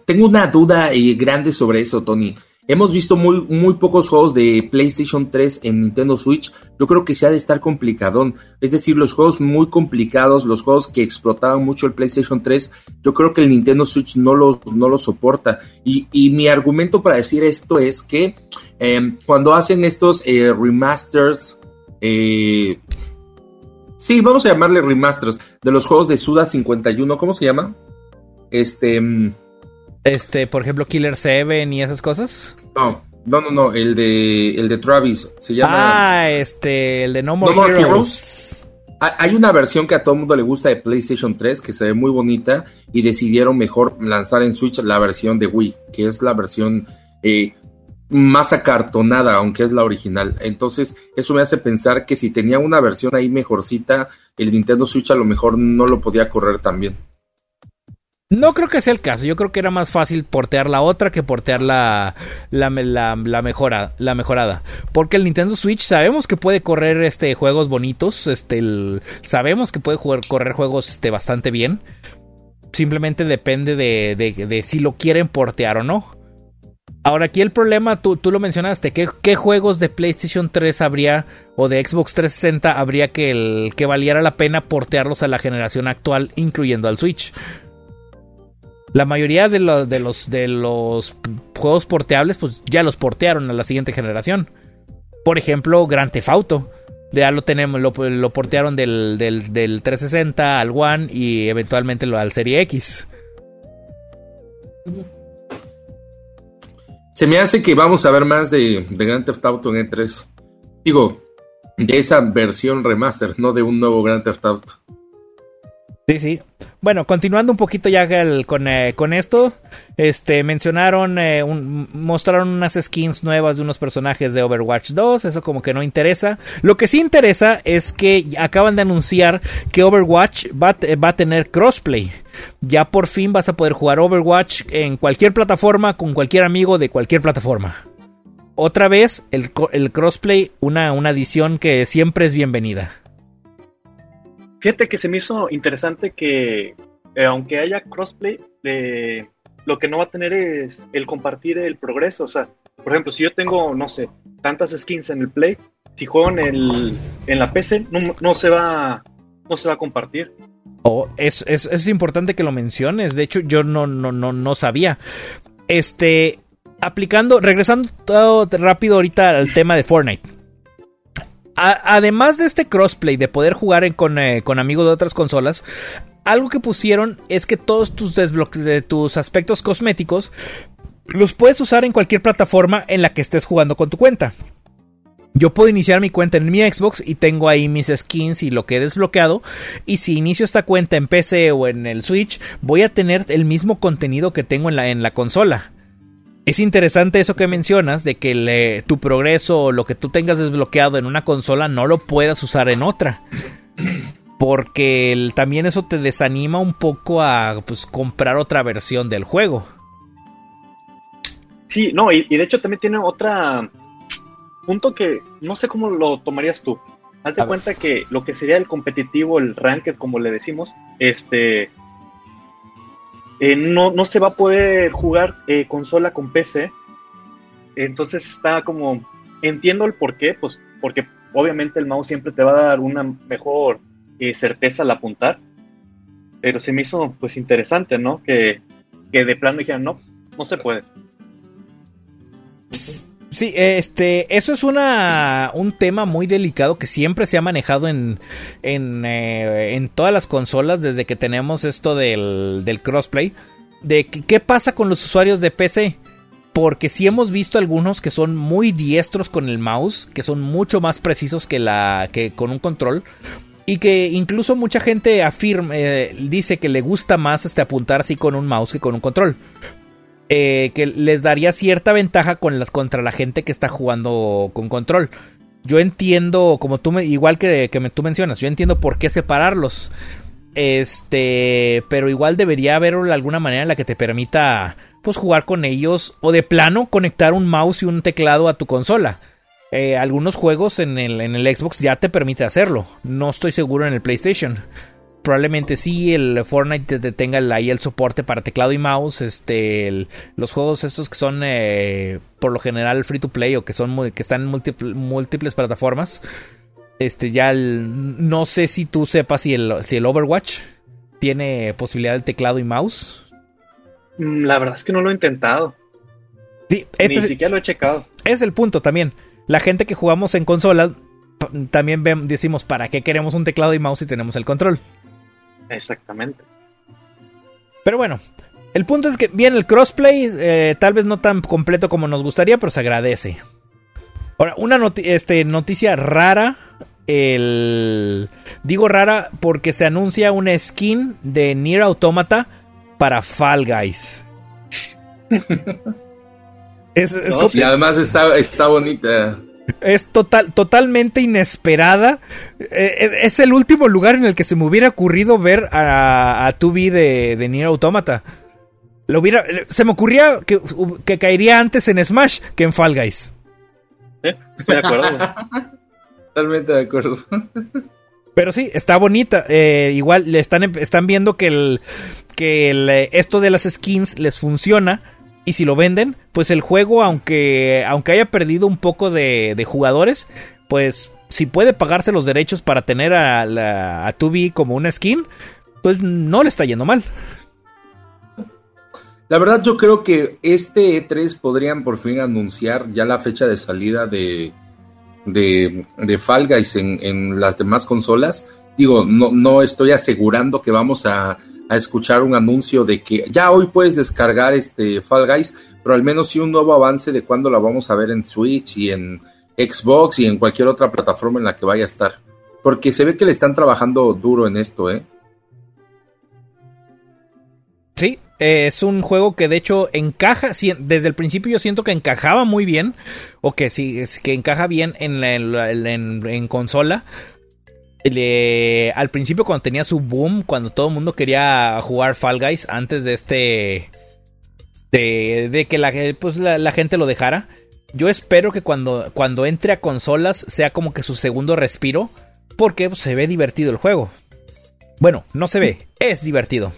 tengo una duda eh, grande sobre eso, Tony. Hemos visto muy, muy pocos juegos de PlayStation 3 en Nintendo Switch. Yo creo que se ha de estar complicadón. Es decir, los juegos muy complicados, los juegos que explotaban mucho el PlayStation 3, yo creo que el Nintendo Switch no los, no los soporta. Y, mi argumento para decir esto es que em, cuando hacen estos eh, remasters, eh, sí, vamos a llamarle remasters, de los juegos de Suda 51, ¿cómo se llama? Este... Em, este, por ejemplo, Killer 7 y esas cosas. No, no, no, no, el de, el de Travis. Se llama. Ah, este, el de No More, Heroes. Hay una versión que a todo el mundo le gusta de PlayStation 3 que se ve muy bonita y decidieron mejor lanzar en Switch la versión de Wii, que es la versión eh, más acartonada, aunque es la original. Entonces, eso me hace pensar que si tenía una versión ahí mejorcita, el Nintendo Switch a lo mejor no lo podía correr también. No creo que sea el caso. Yo creo que era más fácil portear la otra que portear la, la, mejora, la mejorada. Porque el Nintendo Switch sabemos que puede correr este, juegos bonitos. Este, sabemos que puede correr juegos este, bastante bien. Simplemente depende de, de, si lo quieren portear o no. Ahora aquí el problema, tú, tú lo mencionaste, ¿qué, ¿qué, juegos de PlayStation 3 habría o de Xbox 360 habría que, que valiera la pena portearlos a la generación actual, incluyendo al Switch? La mayoría de, los, de, los, juegos porteables, pues ya los portearon a la siguiente generación. Por ejemplo, Grand Theft Auto. Ya lo tenemos, lo, portearon del, del, 360 al One y eventualmente lo al Serie X. Se me hace que vamos a ver más de, de Grand Theft Auto en E3. Digo, de esa versión remaster, no de un nuevo Grand Theft Auto. Sí, sí. Bueno, continuando un poquito ya con, eh, con, esto, este, mencionaron, eh, mostraron unas skins nuevas de unos personajes de Overwatch 2, eso como que no interesa. Lo que sí interesa es que acaban de anunciar que Overwatch va, va a tener crossplay. Ya por fin vas a poder jugar Overwatch en cualquier plataforma con cualquier amigo de cualquier plataforma. Otra vez, el, el crossplay, una, una adición que siempre es bienvenida. Fíjate que se me hizo interesante que, eh, aunque haya crossplay, eh, lo que no va a tener es el compartir el progreso. O sea, por ejemplo, si yo tengo, no sé, tantas skins en el Play, si juego en, el, en la PC, no, se va, no se va a compartir. Oh, es, es, es importante que lo menciones. De hecho, yo no, no, no, no sabía. Este, aplicando, regresando todo rápido ahorita al tema de Fortnite además de este crossplay, de poder jugar eh, con, amigos de otras consolas, algo que pusieron es que todos tus, tus aspectos cosméticos los puedes usar en cualquier plataforma en la que estés jugando con tu cuenta. Yo puedo iniciar mi cuenta en mi Xbox y tengo ahí mis skins y lo que he desbloqueado. Y si inicio esta cuenta en PC o en el Switch, voy a tener el mismo contenido que tengo en la, en la consola. Es interesante eso que mencionas de que tu progreso o lo que tú tengas desbloqueado en una consola no lo puedas usar en otra. Porque también eso te desanima un poco a pues, comprar otra versión del juego. Sí, no, y, de hecho también tiene otra punto que no sé cómo lo tomarías tú. Haz de cuenta que lo que sería el competitivo, el ranked, como le decimos, este eh, no, no, se va a poder jugar eh, consola con PC. Entonces está como, entiendo el por qué, pues porque obviamente el mouse siempre te va a dar una mejor eh, certeza al apuntar. Pero se me hizo pues interesante, ¿no? Que, que de plano dijeran, no, no se puede. Sí, este, eso es una, un tema muy delicado que siempre se ha manejado en, en, eh, en todas las consolas desde que tenemos esto del, del crossplay. de qué pasa con los usuarios de PC. Porque sí hemos visto algunos que son muy diestros con el mouse, que son mucho más precisos que, la, que con un control. Y que incluso mucha gente afirma, eh, dice que le gusta más este, apuntar así con un mouse que con un control. Eh, que les daría cierta ventaja con contra la gente que está jugando con control. Yo entiendo, como tú me, igual que, me, tú mencionas, yo entiendo por qué separarlos. Este, pero igual debería haber alguna manera en la que te permita pues jugar con ellos o de plano conectar un mouse y un teclado a tu consola. Eh, algunos juegos en el Xbox ya te permite hacerlo. No estoy seguro en el PlayStation. Probablemente sí, el Fortnite te, tenga ahí el soporte para teclado y mouse. Este, los juegos estos que son eh, por lo general free to play o que son que están en múltiples plataformas. Este, ya no sé si tú sepas si el, si el Overwatch tiene posibilidad de teclado y mouse. Mm, la verdad es que no lo he intentado. Sí, Ni siquiera lo he checado. Es el punto también. La gente que jugamos en consola también decimos, ¿para qué queremos un teclado y mouse si tenemos el control? Exactamente. Pero bueno, el punto es que bien el crossplay, eh, tal vez no tan completo como nos gustaría, pero se agradece. Ahora, una este, noticia rara. El... Digo rara porque se anuncia una skin de Nier Automata para Fall Guys. es, y además está, está bonita. Es total, totalmente inesperada. Eh, es el último lugar en el que se me hubiera ocurrido ver a, a 2B de, de Nier Automata. Lo hubiera, se me ocurría que, que, caería antes en Smash que en Fall Guys. Estoy de acuerdo. Totalmente de acuerdo. Pero sí, está bonita. Eh, igual le están, están viendo que, el, que el, esto de las skins les funciona. Y si lo venden, pues el juego, aunque, aunque haya perdido un poco de, jugadores, pues si puede pagarse los derechos para tener a, la, a Tubi como una skin, pues no le está yendo mal. La verdad yo creo que este E3 podrían por fin anunciar ya la fecha de salida de, de, de Fall Guys en, las demás consolas. Digo, no, no estoy asegurando que vamos a, a, escuchar un anuncio de que ya hoy puedes descargar este Fall Guys, pero al menos sí un nuevo avance de cuándo la vamos a ver en Switch y en Xbox y en cualquier otra plataforma en la que vaya a estar. Porque se ve que le están trabajando duro en esto, ¿eh? Sí, es un juego que de hecho encaja, desde el principio yo siento que encajaba muy bien, o que sí, que encaja bien en, en, consola. Al principio cuando tenía su boom, cuando todo el mundo quería jugar Fall Guys antes de este... De, que la, pues la, gente lo dejara. Yo espero que cuando, cuando entre a consolas sea como que su segundo respiro, porque pues, se ve divertido el juego. Bueno, no se ve, es divertido.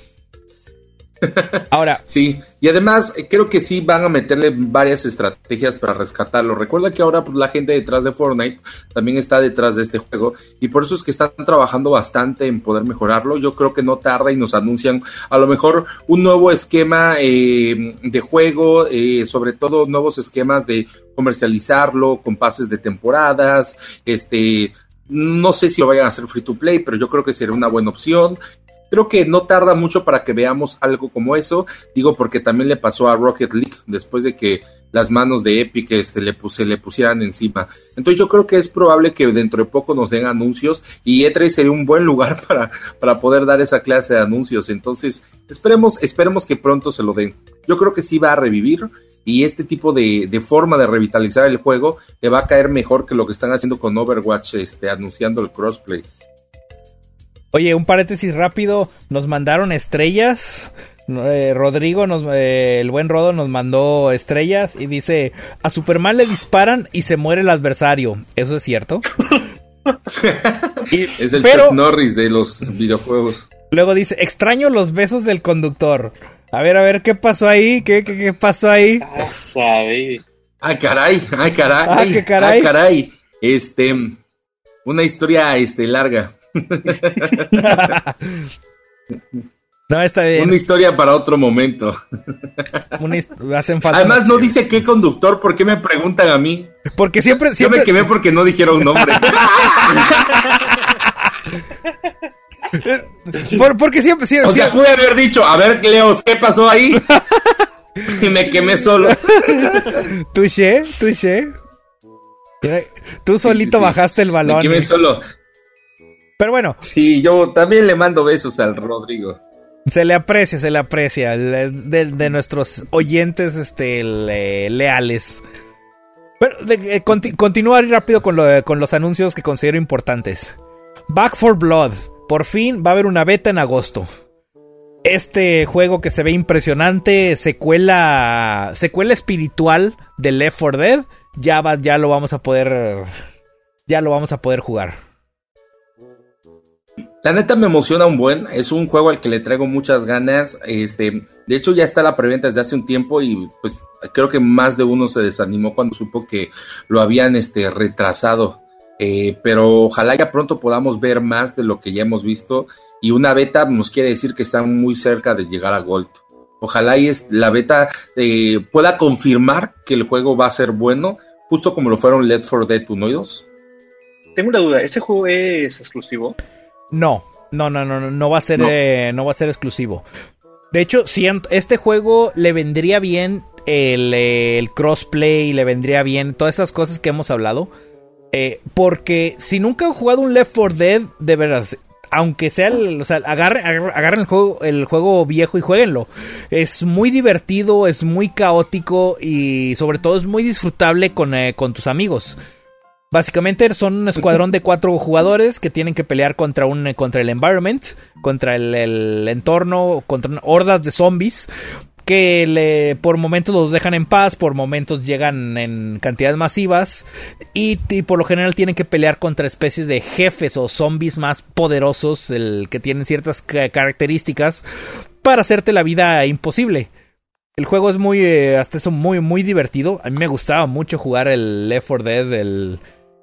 Ahora. Sí, y además eh, creo que sí van a meterle varias estrategias para rescatarlo. Recuerda que ahora pues, la gente detrás de Fortnite también está detrás de este juego y por eso es que están trabajando bastante en poder mejorarlo. Yo creo que no tarda y nos anuncian a lo mejor un nuevo esquema eh, de juego, eh, sobre todo nuevos esquemas de comercializarlo con pases de temporadas, este no sé si lo vayan a hacer free to play, pero yo creo que sería una buena opción. Creo que no tarda mucho para que veamos algo como eso. Digo, porque también le pasó a Rocket League después de que las manos de Epic este, le, se le pusieran encima. Entonces yo creo que es probable que dentro de poco nos den anuncios y E3 sería un buen lugar para, para poder dar esa clase de anuncios. Entonces esperemos, esperemos que pronto se lo den. Yo creo que sí va a revivir y este tipo de, de, forma de revitalizar el juego le va a caer mejor que lo que están haciendo con Overwatch, este, anunciando el crossplay. Oye, un paréntesis rápido. Nos mandaron estrellas. Eh, Rodrigo, nos, eh, el buen Rodo nos mandó estrellas y dice, a Superman le disparan y se muere el adversario. ¿Eso es cierto? es el pero, Norris de los videojuegos. Luego dice, extraño los besos del conductor. A ver, a ver, ¿qué pasó ahí? ¿Qué, qué, pasó ahí? Ah, ay, caray, ay, caray. Ah, qué caray. Ay, caray. Este, una historia, este, larga. No, está bien. Una historia para otro momento. hacen falta Además, no dice qué conductor, ¿por qué me preguntan a mí? Porque siempre. siempre... Yo me quemé porque no dijeron nombre. Por- porque siempre, siempre, O sea, siempre- pude haber dicho, a ver, Leos, ¿qué pasó ahí? y me quemé solo. touché, touché. Tú solito sí. bajaste el Me balón. quemé solo. Pero bueno, Sí, yo también le mando besos al Rodrigo. se le aprecia, se le aprecia. De, de nuestros oyentes este, le- leales. Pero eh, conti- continuar rápido con, lo- con los anuncios que considero importantes. Back for Blood. Por fin va a haber una beta en agosto. Este juego que se ve impresionante, secuela, secuela espiritual de Left 4 Dead, ya, va- ya lo vamos a poder, ya lo vamos a poder jugar. La neta me emociona un buen, es un juego al que le traigo muchas ganas, este, de hecho ya está la preventa desde hace un tiempo y pues creo que más de uno se desanimó cuando supo que lo habían este retrasado, Eh, pero ojalá ya pronto podamos ver más de lo que ya hemos visto y una beta nos quiere decir que están muy cerca de llegar a Gold. Ojalá y es, la beta eh, pueda confirmar que el juego va a ser bueno, justo como lo fueron Left 4 Dead 1 y 2. Tengo una duda, ¿ese juego es exclusivo? No, no, no, no, no, no va a ser, No. eh, no va a ser exclusivo. De hecho, siento, este juego le vendría bien el, el crossplay, le vendría bien todas esas cosas que hemos hablado. Eh, porque si nunca han jugado un Left 4 Dead, de veras, aunque sea, el, o sea, agarren el juego, el juego viejo y jueguenlo. Es muy divertido, es muy caótico y sobre todo es muy disfrutable con, eh, con tus amigos. Básicamente son un escuadrón de cuatro jugadores que tienen que pelear contra un contra el environment, contra el, entorno, contra hordas de zombies que le, por momentos los dejan en paz, por momentos llegan en cantidades masivas y, por lo general tienen que pelear contra especies de jefes o zombies más poderosos que tienen ciertas ca- características para hacerte la vida imposible. El juego es muy, eh, hasta eso, muy, muy divertido. A mí me gustaba mucho jugar el Left 4 Dead, el,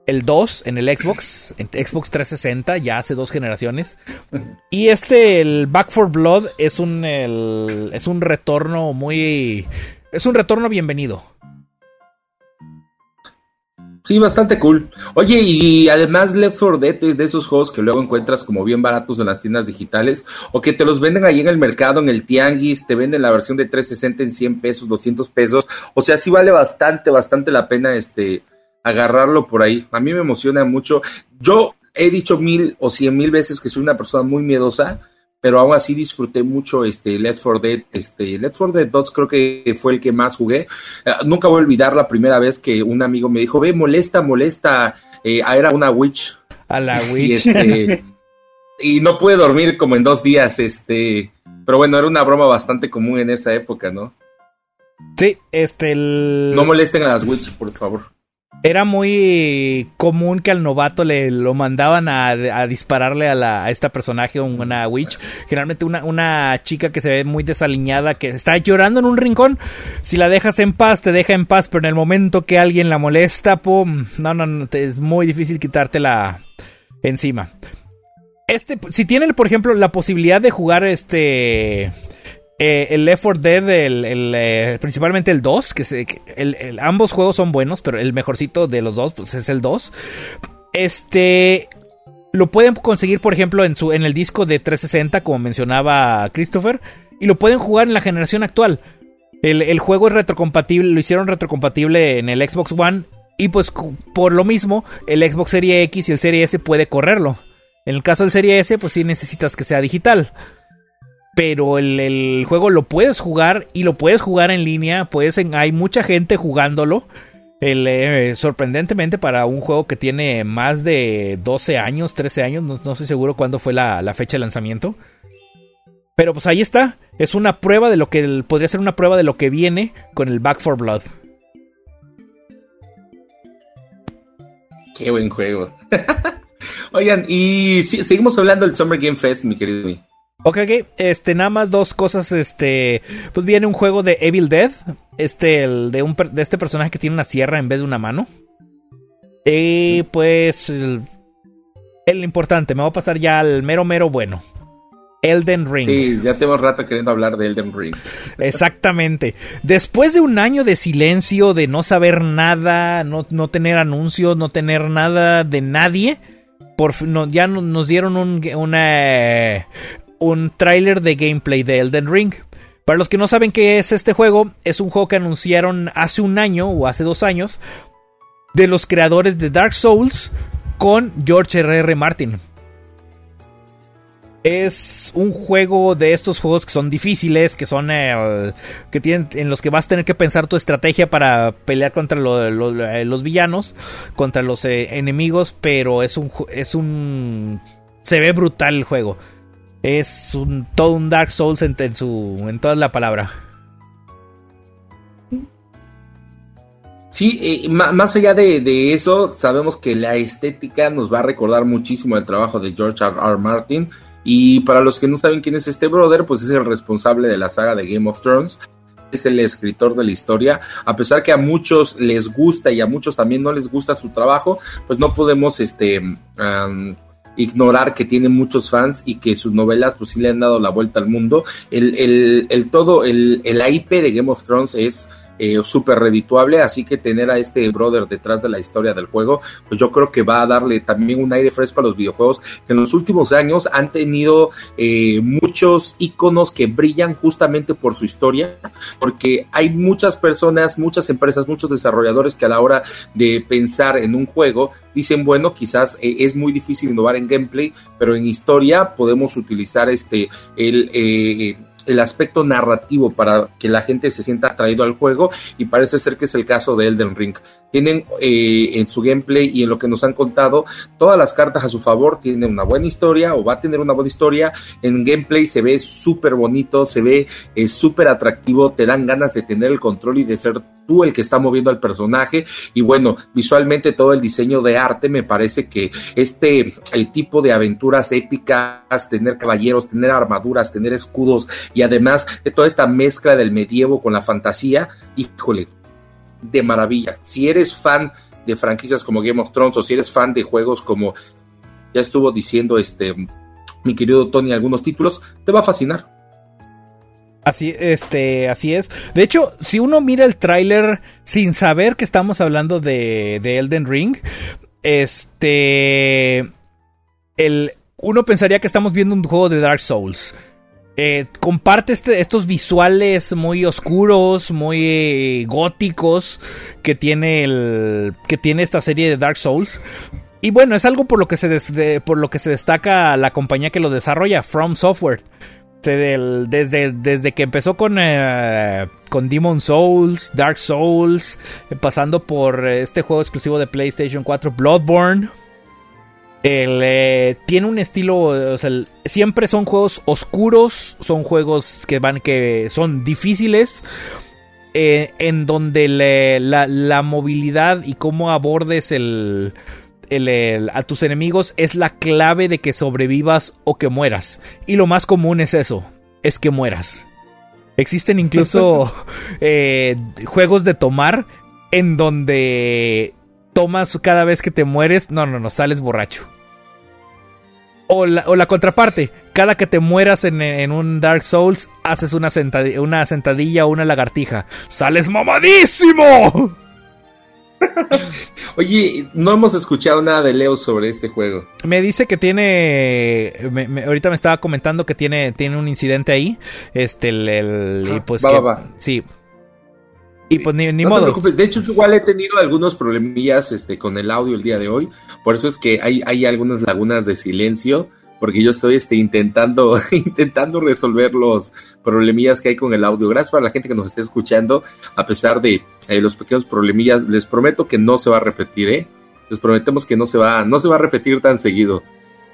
el 2 en el Xbox, en Xbox 360, ya hace dos generaciones. Y este, el Back 4 Blood, es un, es un retorno muy... Es un retorno bienvenido. Sí, bastante cool. Oye, y además Left 4 Dead es de esos juegos que luego encuentras como bien baratos en las tiendas digitales o que te los venden ahí en el mercado, en el tianguis, te venden la versión de 360 en 100 pesos, 200 pesos. O sea, sí vale bastante, bastante la pena este agarrarlo por ahí. A mí me emociona mucho. Yo he dicho mil o cien mil veces que soy una persona muy miedosa, pero aún así disfruté mucho este Left 4 Dead, este Left 4 Dead 2 creo que fue el que más jugué. Eh, nunca voy a olvidar la primera vez que un amigo me dijo, ve, molesta, molesta, eh, ah, era una witch. A la Y, Witch. este, y no pude dormir como en dos días, este, pero bueno, era una broma bastante común en esa época, ¿no? Sí, este... el- No molesten a las witch, por favor. Era muy común que al novato le lo mandaban a, dispararle a, esta personaje, una witch. Generalmente una, una chica que se ve muy desaliñada, que está llorando en un rincón. Si la dejas en paz, te deja en paz, pero en el momento que alguien la molesta, pum, no, no, no, es muy difícil quitártela encima. Este, si tienen, por ejemplo, la posibilidad de jugar este... eh, el Left 4 Dead, eh, principalmente el 2, que, el- ambos juegos son buenos, pero el mejorcito de los dos pues, es el 2. Este lo pueden conseguir, por ejemplo, en, su, en el disco de 360, como mencionaba Christopher, y lo pueden jugar en la generación actual. El, el juego es retrocompatible, lo hicieron retrocompatible en el Xbox One, y pues por lo mismo, el Xbox Series X y el Series S puede correrlo. En el caso del Series S, pues sí necesitas que sea digital pero el, juego lo puedes jugar y lo puedes jugar en línea. Puedes hay mucha gente jugándolo. Eh, sorprendentemente para un juego que tiene más de 12 años, 13 años, no, no estoy seguro cuándo fue la, fecha de lanzamiento. Pero pues ahí está, es una prueba de lo que podría ser una prueba de lo que viene con el Back for Blood. Qué buen juego. Oigan, y seguimos hablando del Summer Game Fest, mi querido. Ok, ok, este, nada más dos cosas, este, pues viene un juego de Evil Dead, este, el de, un, de este personaje que tiene una sierra en vez de una mano. Y pues, el, el importante, me va a pasar ya al mero, mero bueno. Elden Ring. Sí, ya tengo rato queriendo hablar de Elden Ring. Exactamente. Después de un año de silencio, de no saber nada, no, no tener anuncios, no tener nada de nadie, por no, ya nos dieron un, una, un tráiler de gameplay de Elden Ring. Para los que no saben qué es este juego, es un juego que anunciaron hace un año o hace dos años de los creadores de Dark Souls con George R.R. R. Martin. Es un juego de estos juegos que son difíciles, que son eh, que tienen en los que vas a tener que pensar tu estrategia para pelear contra eh, los villanos, contra los eh, enemigos, pero es un es un se ve brutal el juego. Es un, todo un Dark Souls en, su, en toda la palabra. Sí, eh, más allá de, eso, sabemos que la estética nos va a recordar muchísimo el trabajo de George R. R. Martin. Y para los que no saben quién es este brother, pues es el responsable de la saga de Game of Thrones. Es el escritor de la historia. A pesar que a muchos les gusta y a muchos también no les gusta su trabajo, pues no podemos este, ignorar que tiene muchos fans y que sus novelas pues sí le han dado la vuelta al mundo. El, el, el todo, el, el IP de Game of Thrones es eh, súper redituable, así que tener a este brother detrás de la historia del juego, pues yo creo que va a darle también un aire fresco a los videojuegos que en los últimos años han tenido eh, muchos iconos que brillan justamente por su historia, porque hay muchas personas, muchas empresas, muchos desarrolladores que a la hora de pensar en un juego dicen, bueno, quizás eh, es muy difícil innovar en gameplay, pero en historia podemos utilizar este el eh, el aspecto narrativo para que la gente se sienta atraído al juego y parece ser que es el caso de Elden Ring. Tienen eh, en su gameplay y en lo que nos han contado todas las cartas a su favor, tienen una buena historia o va a tener una buena historia. En gameplay se ve súper bonito, se ve eh, súper atractivo, te dan ganas de tener el control y de ser tú el que está moviendo al personaje. Y bueno, visualmente todo el diseño de arte me parece que este el tipo de aventuras épicas, tener caballeros, tener armaduras, tener escudos y además toda esta mezcla del medievo con la fantasía, híjole, de maravilla. Si eres fan de franquicias como Game of Thrones o si eres fan de juegos como ya estuvo diciendo este mi querido Tony algunos títulos, te va a fascinar. Así, este, así es. De hecho, si uno mira el tráiler sin saber que estamos hablando de, de Elden Ring, este, el, uno pensaría que estamos viendo un juego de Dark Souls. Eh, comparte este, estos visuales muy oscuros, muy góticos que tiene el que tiene esta serie de Dark Souls. Y bueno, es algo por lo que se, por lo que se destaca la compañía que lo desarrolla, From Software. Desde, desde que empezó con, eh, con Demon Souls, Dark Souls, eh, pasando por este juego exclusivo de PlayStation 4, Bloodborne. Eh, tiene un estilo, siempre son juegos oscuros, son juegos que van que son difíciles, eh, en donde la, movilidad y cómo abordes el, a tus enemigos es la clave de que sobrevivas o que mueras. Y lo más común es eso, es que mueras. Existen incluso eh, juegos de tomar en donde tomas cada vez que te mueres, no, no, no, sales borracho. O la, o la contraparte, cada que te mueras en, un Dark Souls, haces una, sentadilla, una sentadilla o una lagartija. ¡Sales mamadísimo! Oye, no hemos escuchado nada de Leo sobre este juego. Me dice que tiene. ahorita me estaba comentando que tiene, tiene un incidente ahí. Este, el. y pues que, Sí, y pues ni, modo. De hecho, igual he tenido algunos problemillas este, con el audio el día de hoy. Por eso es que hay, hay algunas lagunas de silencio. Porque yo estoy este, intentando, intentando resolver los problemillas que hay con el audio. Gracias para la gente que nos esté escuchando. A pesar de eh, los pequeños problemillas, les prometo que no se va a repetir, ¿eh? Les prometemos que no se va, no se va a repetir tan seguido.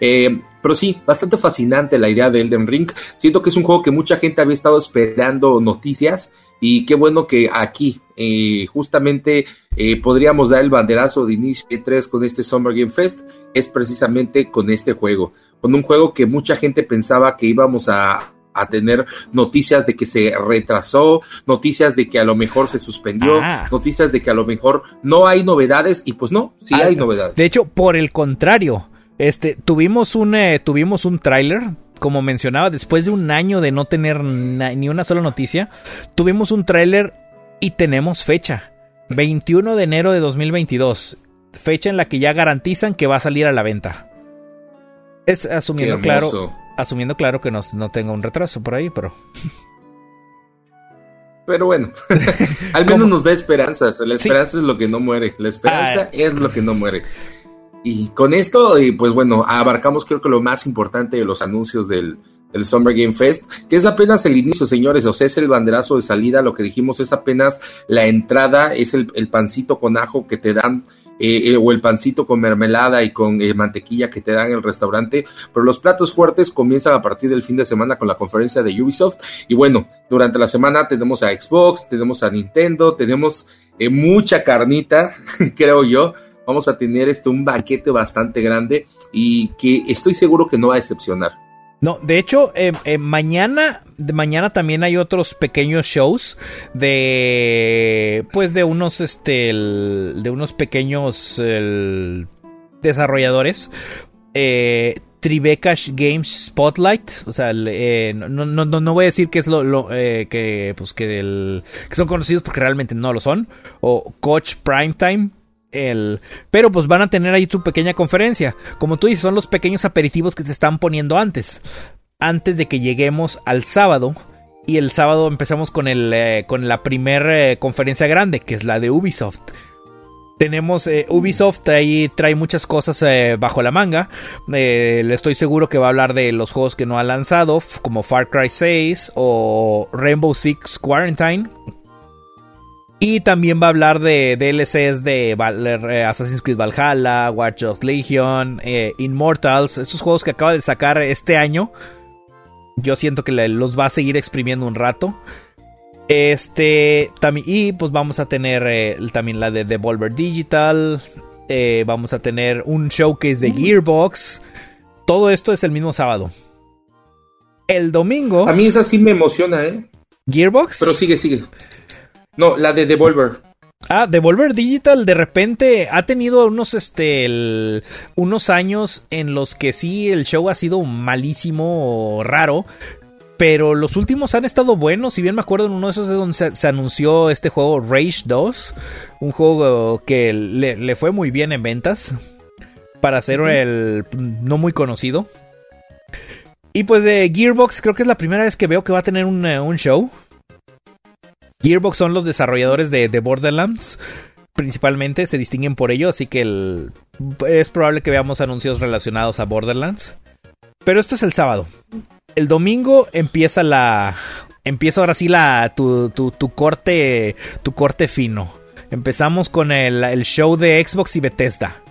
Eh, pero sí, bastante fascinante la idea de Elden Ring. Siento que es un juego que mucha gente había estado esperando noticias y qué bueno que aquí eh, justamente eh, podríamos dar el banderazo de inicio de 3 con este Summer Game Fest, es precisamente con este juego, con un juego que mucha gente pensaba que íbamos a, tener noticias de que se retrasó, noticias de que a lo mejor se suspendió, ah. noticias de que a lo mejor no hay novedades y pues no, sí ah, hay novedades. De hecho, por el contrario, este tuvimos un eh, tuvimos un tráiler como mencionaba, después de un año de no tener ni una sola noticia, tuvimos un tráiler y tenemos fecha. 21 de enero de 2022. Fecha en la que ya garantizan que va a salir a la venta. Es asumiendo claro, asumiendo claro que no, no tenga un retraso por ahí, pero. Pero bueno, al menos nos da esperanzas. La esperanza es lo que no muere. La esperanza ah. es lo que no muere. Y con esto, pues bueno, abarcamos creo que lo más importante de los anuncios del, del Summer Game Fest, que es apenas el inicio, señores, o sea, es el banderazo de salida, lo que dijimos es apenas la entrada, es el, el pancito con ajo que te dan eh, eh, o el pancito con mermelada y con eh, mantequilla que te dan en el restaurante, pero los platos fuertes comienzan a partir del fin de semana con la conferencia de Ubisoft y bueno, durante la semana tenemos a Xbox, tenemos a Nintendo, tenemos mucha carnita, creo yo, vamos a tener este un banquete bastante grande y que estoy seguro que no va a decepcionar. No, de hecho, eh, eh, mañana, mañana también hay otros pequeños shows de, pues, de unos, este, de unos pequeños desarrolladores. Eh, Tribeca Games Spotlight, o sea, eh, no, no, no, voy a decir que es lo, que, pues, que, que son conocidos porque realmente no lo son, o Coach Primetime, el... Pero pues van a tener ahí su pequeña conferencia. Como tú dices, son los pequeños aperitivos que te están poniendo antes. Antes de que lleguemos al sábado. Y el sábado empezamos con, el, eh, con la primera eh, conferencia grande, que es la de Ubisoft. Tenemos eh, Ubisoft ahí trae muchas cosas bajo la manga. le estoy seguro que va a hablar de los juegos que no ha lanzado, como Far Cry 6 o Rainbow Six Quarantine, y también va a hablar de DLCs de eh, Assassin's Creed Valhalla, Watch Dogs Legion, eh, Immortals, estos juegos que acaba de sacar este año. Yo siento que los va a seguir exprimiendo un rato. Este, también, y pues vamos a tener eh, también la de Devolver Digital. vamos a tener un showcase de Gearbox. Todo esto es el mismo sábado. El domingo. A mí esa sí me emociona, ¿eh? Gearbox. Pero sigue, sigue. No, la de Devolver. Ah, Devolver Digital de repente ha tenido unos, este, unos años en los que sí el show ha sido malísimo, o raro. Pero los últimos han estado buenos. Si bien me acuerdo en uno de esos de donde se, anunció este juego Rage 2. Un juego que le, fue muy bien en ventas. Para ser el no muy conocido. Y pues de Gearbox creo que es la primera vez que veo que va a tener un, eh, un show. Gearbox son los desarrolladores de, Borderlands. Principalmente se distinguen por ello, así que es probable que veamos anuncios relacionados a Borderlands. Pero esto es el sábado. El domingo empieza la. Empieza ahora sí la. tu, corte. tu corte fino. Empezamos con el, show de Xbox y Bethesda.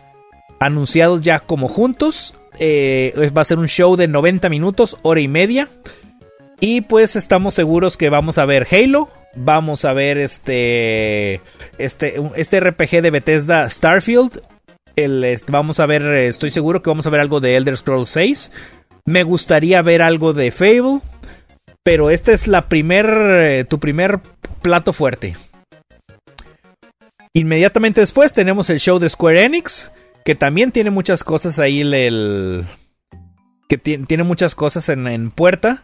Anunciados ya como juntos. Eh, va a ser un show de 90 minutos, hora y media. Y pues estamos seguros que vamos a ver Halo, vamos a ver este, este, este RPG de Bethesda Starfield. El, vamos a ver, estoy seguro que vamos a ver algo de Elder Scrolls 6. Me gustaría ver algo de Fable. Pero este es la primer, eh, tu primer plato fuerte. Inmediatamente después tenemos el show de Square Enix. Que también tiene muchas cosas ahí. El, que tiene muchas cosas en, en puerta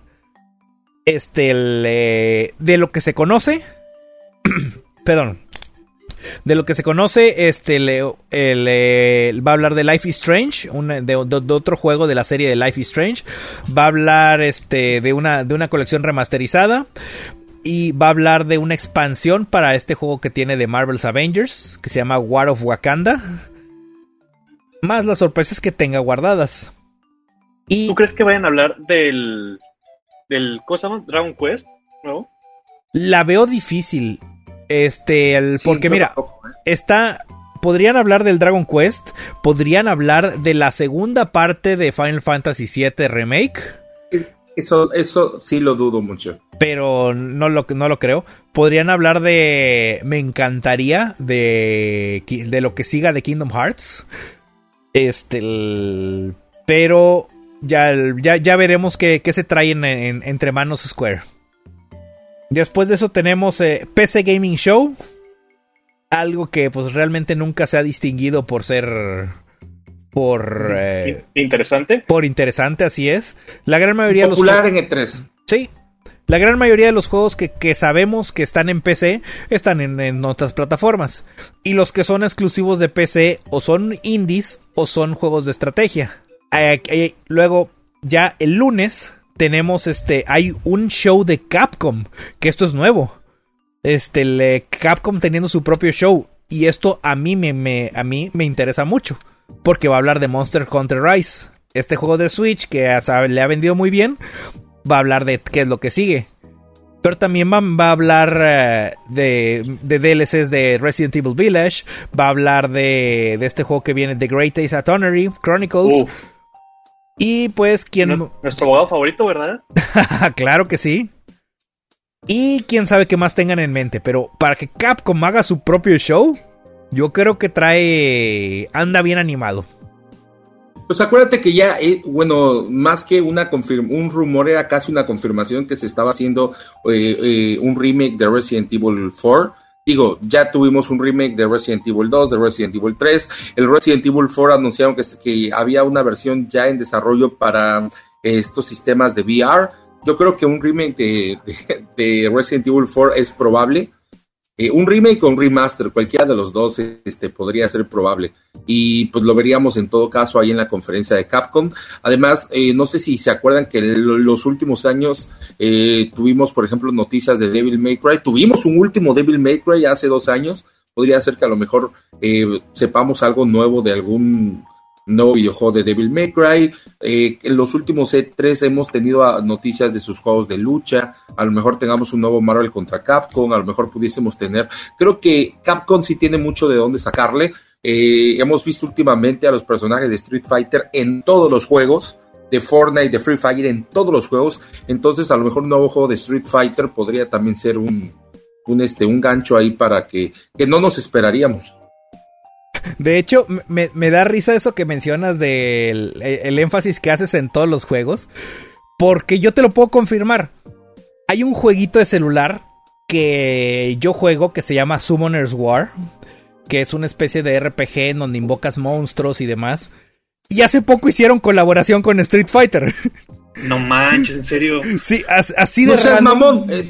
este, eh, de lo que se conoce, perdón, de lo que se conoce, este, le, va a hablar de Life is Strange, de, otro juego de la serie de Life is Strange, va a hablar, este, de una, de una colección remasterizada. Y va a hablar de una expansión para este juego que tiene de Marvel's Avengers, que se llama War of Wakanda. Más las sorpresas que tenga guardadas. ¿Tú crees que vayan a hablar del del cosa Dragon Quest, ¿no? La veo difícil. Este, el, porque mira, ¿eh? está podrían hablar del Dragon Quest, podrían hablar de la segunda parte de Final Fantasy VII Remake. Eso, eso sí lo dudo mucho. Pero no lo, no lo creo. Podrían hablar de. Me encantaría de. De lo que siga de Kingdom Hearts. Este. pero ya, ya, veremos qué, se traen entre manos Square. Después de eso tenemos eh, PC Gaming Show. Algo que pues realmente nunca se ha distinguido por ser... Por... Eh, interesante. Por interesante, así es. La gran mayoría de los... Popular en E3. Sí. La gran mayoría de los juegos que, sabemos que están en PC están en, en, otras plataformas. Y los que son exclusivos de PC o son indies o son juegos de estrategia. Eh, eh, luego, ya el lunes tenemos este. Hay un show de Capcom. Que esto es nuevo. Este, Capcom teniendo su propio show. Y esto a mí me, a mí me interesa mucho. Porque va a hablar de Monster Hunter Rise. Este juego de Switch que le ha vendido muy bien. Va a hablar de qué es lo que sigue. Pero también va, a hablar eh, de, de, DLCs de Resident Evil Village. Va a hablar de, de este juego que viene, The Great Ace Attorney Chronicles. Y pues, ¿quién. Nuestro abogado favorito, ¿verdad? claro que sí. Y quién sabe qué más tengan en mente. Pero para que Capcom haga su propio show, yo creo que trae. anda bien animado. Pues acuérdate que ya, eh, bueno, más que una un rumor, era casi una confirmación que se estaba haciendo eh, eh, un remake de Resident Evil 4. Digo, ya tuvimos un remake de Resident Evil 2, de Resident Evil 3. El Resident Evil 4 anunciaron que, que había una versión ya en desarrollo para estos sistemas de VR. Yo creo que un remake de, de Resident Evil 4 es probable. Eh, un remake o un remaster, cualquiera de los dos este, podría ser probable. Y pues lo veríamos en todo caso ahí en la conferencia de Capcom. Además, eh, no sé si se acuerdan que en los últimos años eh, tuvimos, por ejemplo, noticias de Devil May Cry. Tuvimos un último Devil May Cry hace dos años. Podría ser que a lo mejor sepamos algo nuevo de algún nuevo videojuego de Devil May Cry. Eh, en los últimos E3 hemos tenido ah, noticias de sus juegos de lucha. A lo mejor tengamos un nuevo Marvel contra Capcom. A lo mejor pudiésemos tener. Creo que Capcom sí tiene mucho de dónde sacarle. Eh, hemos visto últimamente a los personajes de Street Fighter en todos los juegos. De Fortnite, de Free Fire, en todos los juegos. Entonces, a lo mejor un nuevo juego de Street Fighter podría también ser un, un, este, un gancho ahí para que, que no nos esperaríamos. De hecho, me, da risa eso que mencionas del el énfasis que haces en todos los juegos. Porque yo te lo puedo confirmar. Hay un jueguito de celular que yo juego que se llama Summoner's War. Que es una especie de RPG en donde invocas monstruos y demás. Y hace poco hicieron colaboración con Street Fighter. No manches, en serio. Sí, así de no mamón. Eh,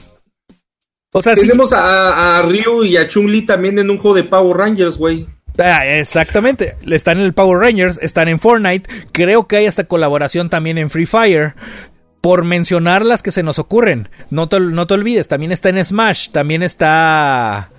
o sea, tenemos a, a, Ryu y a Chun-Li también en un juego de Power Rangers, güey. Ah, exactamente. Están en el Power Rangers, están en Fortnite. Creo que hay hasta colaboración también en Free Fire. Por mencionar las que se nos ocurren. No te, no te olvides, también está en Smash, también está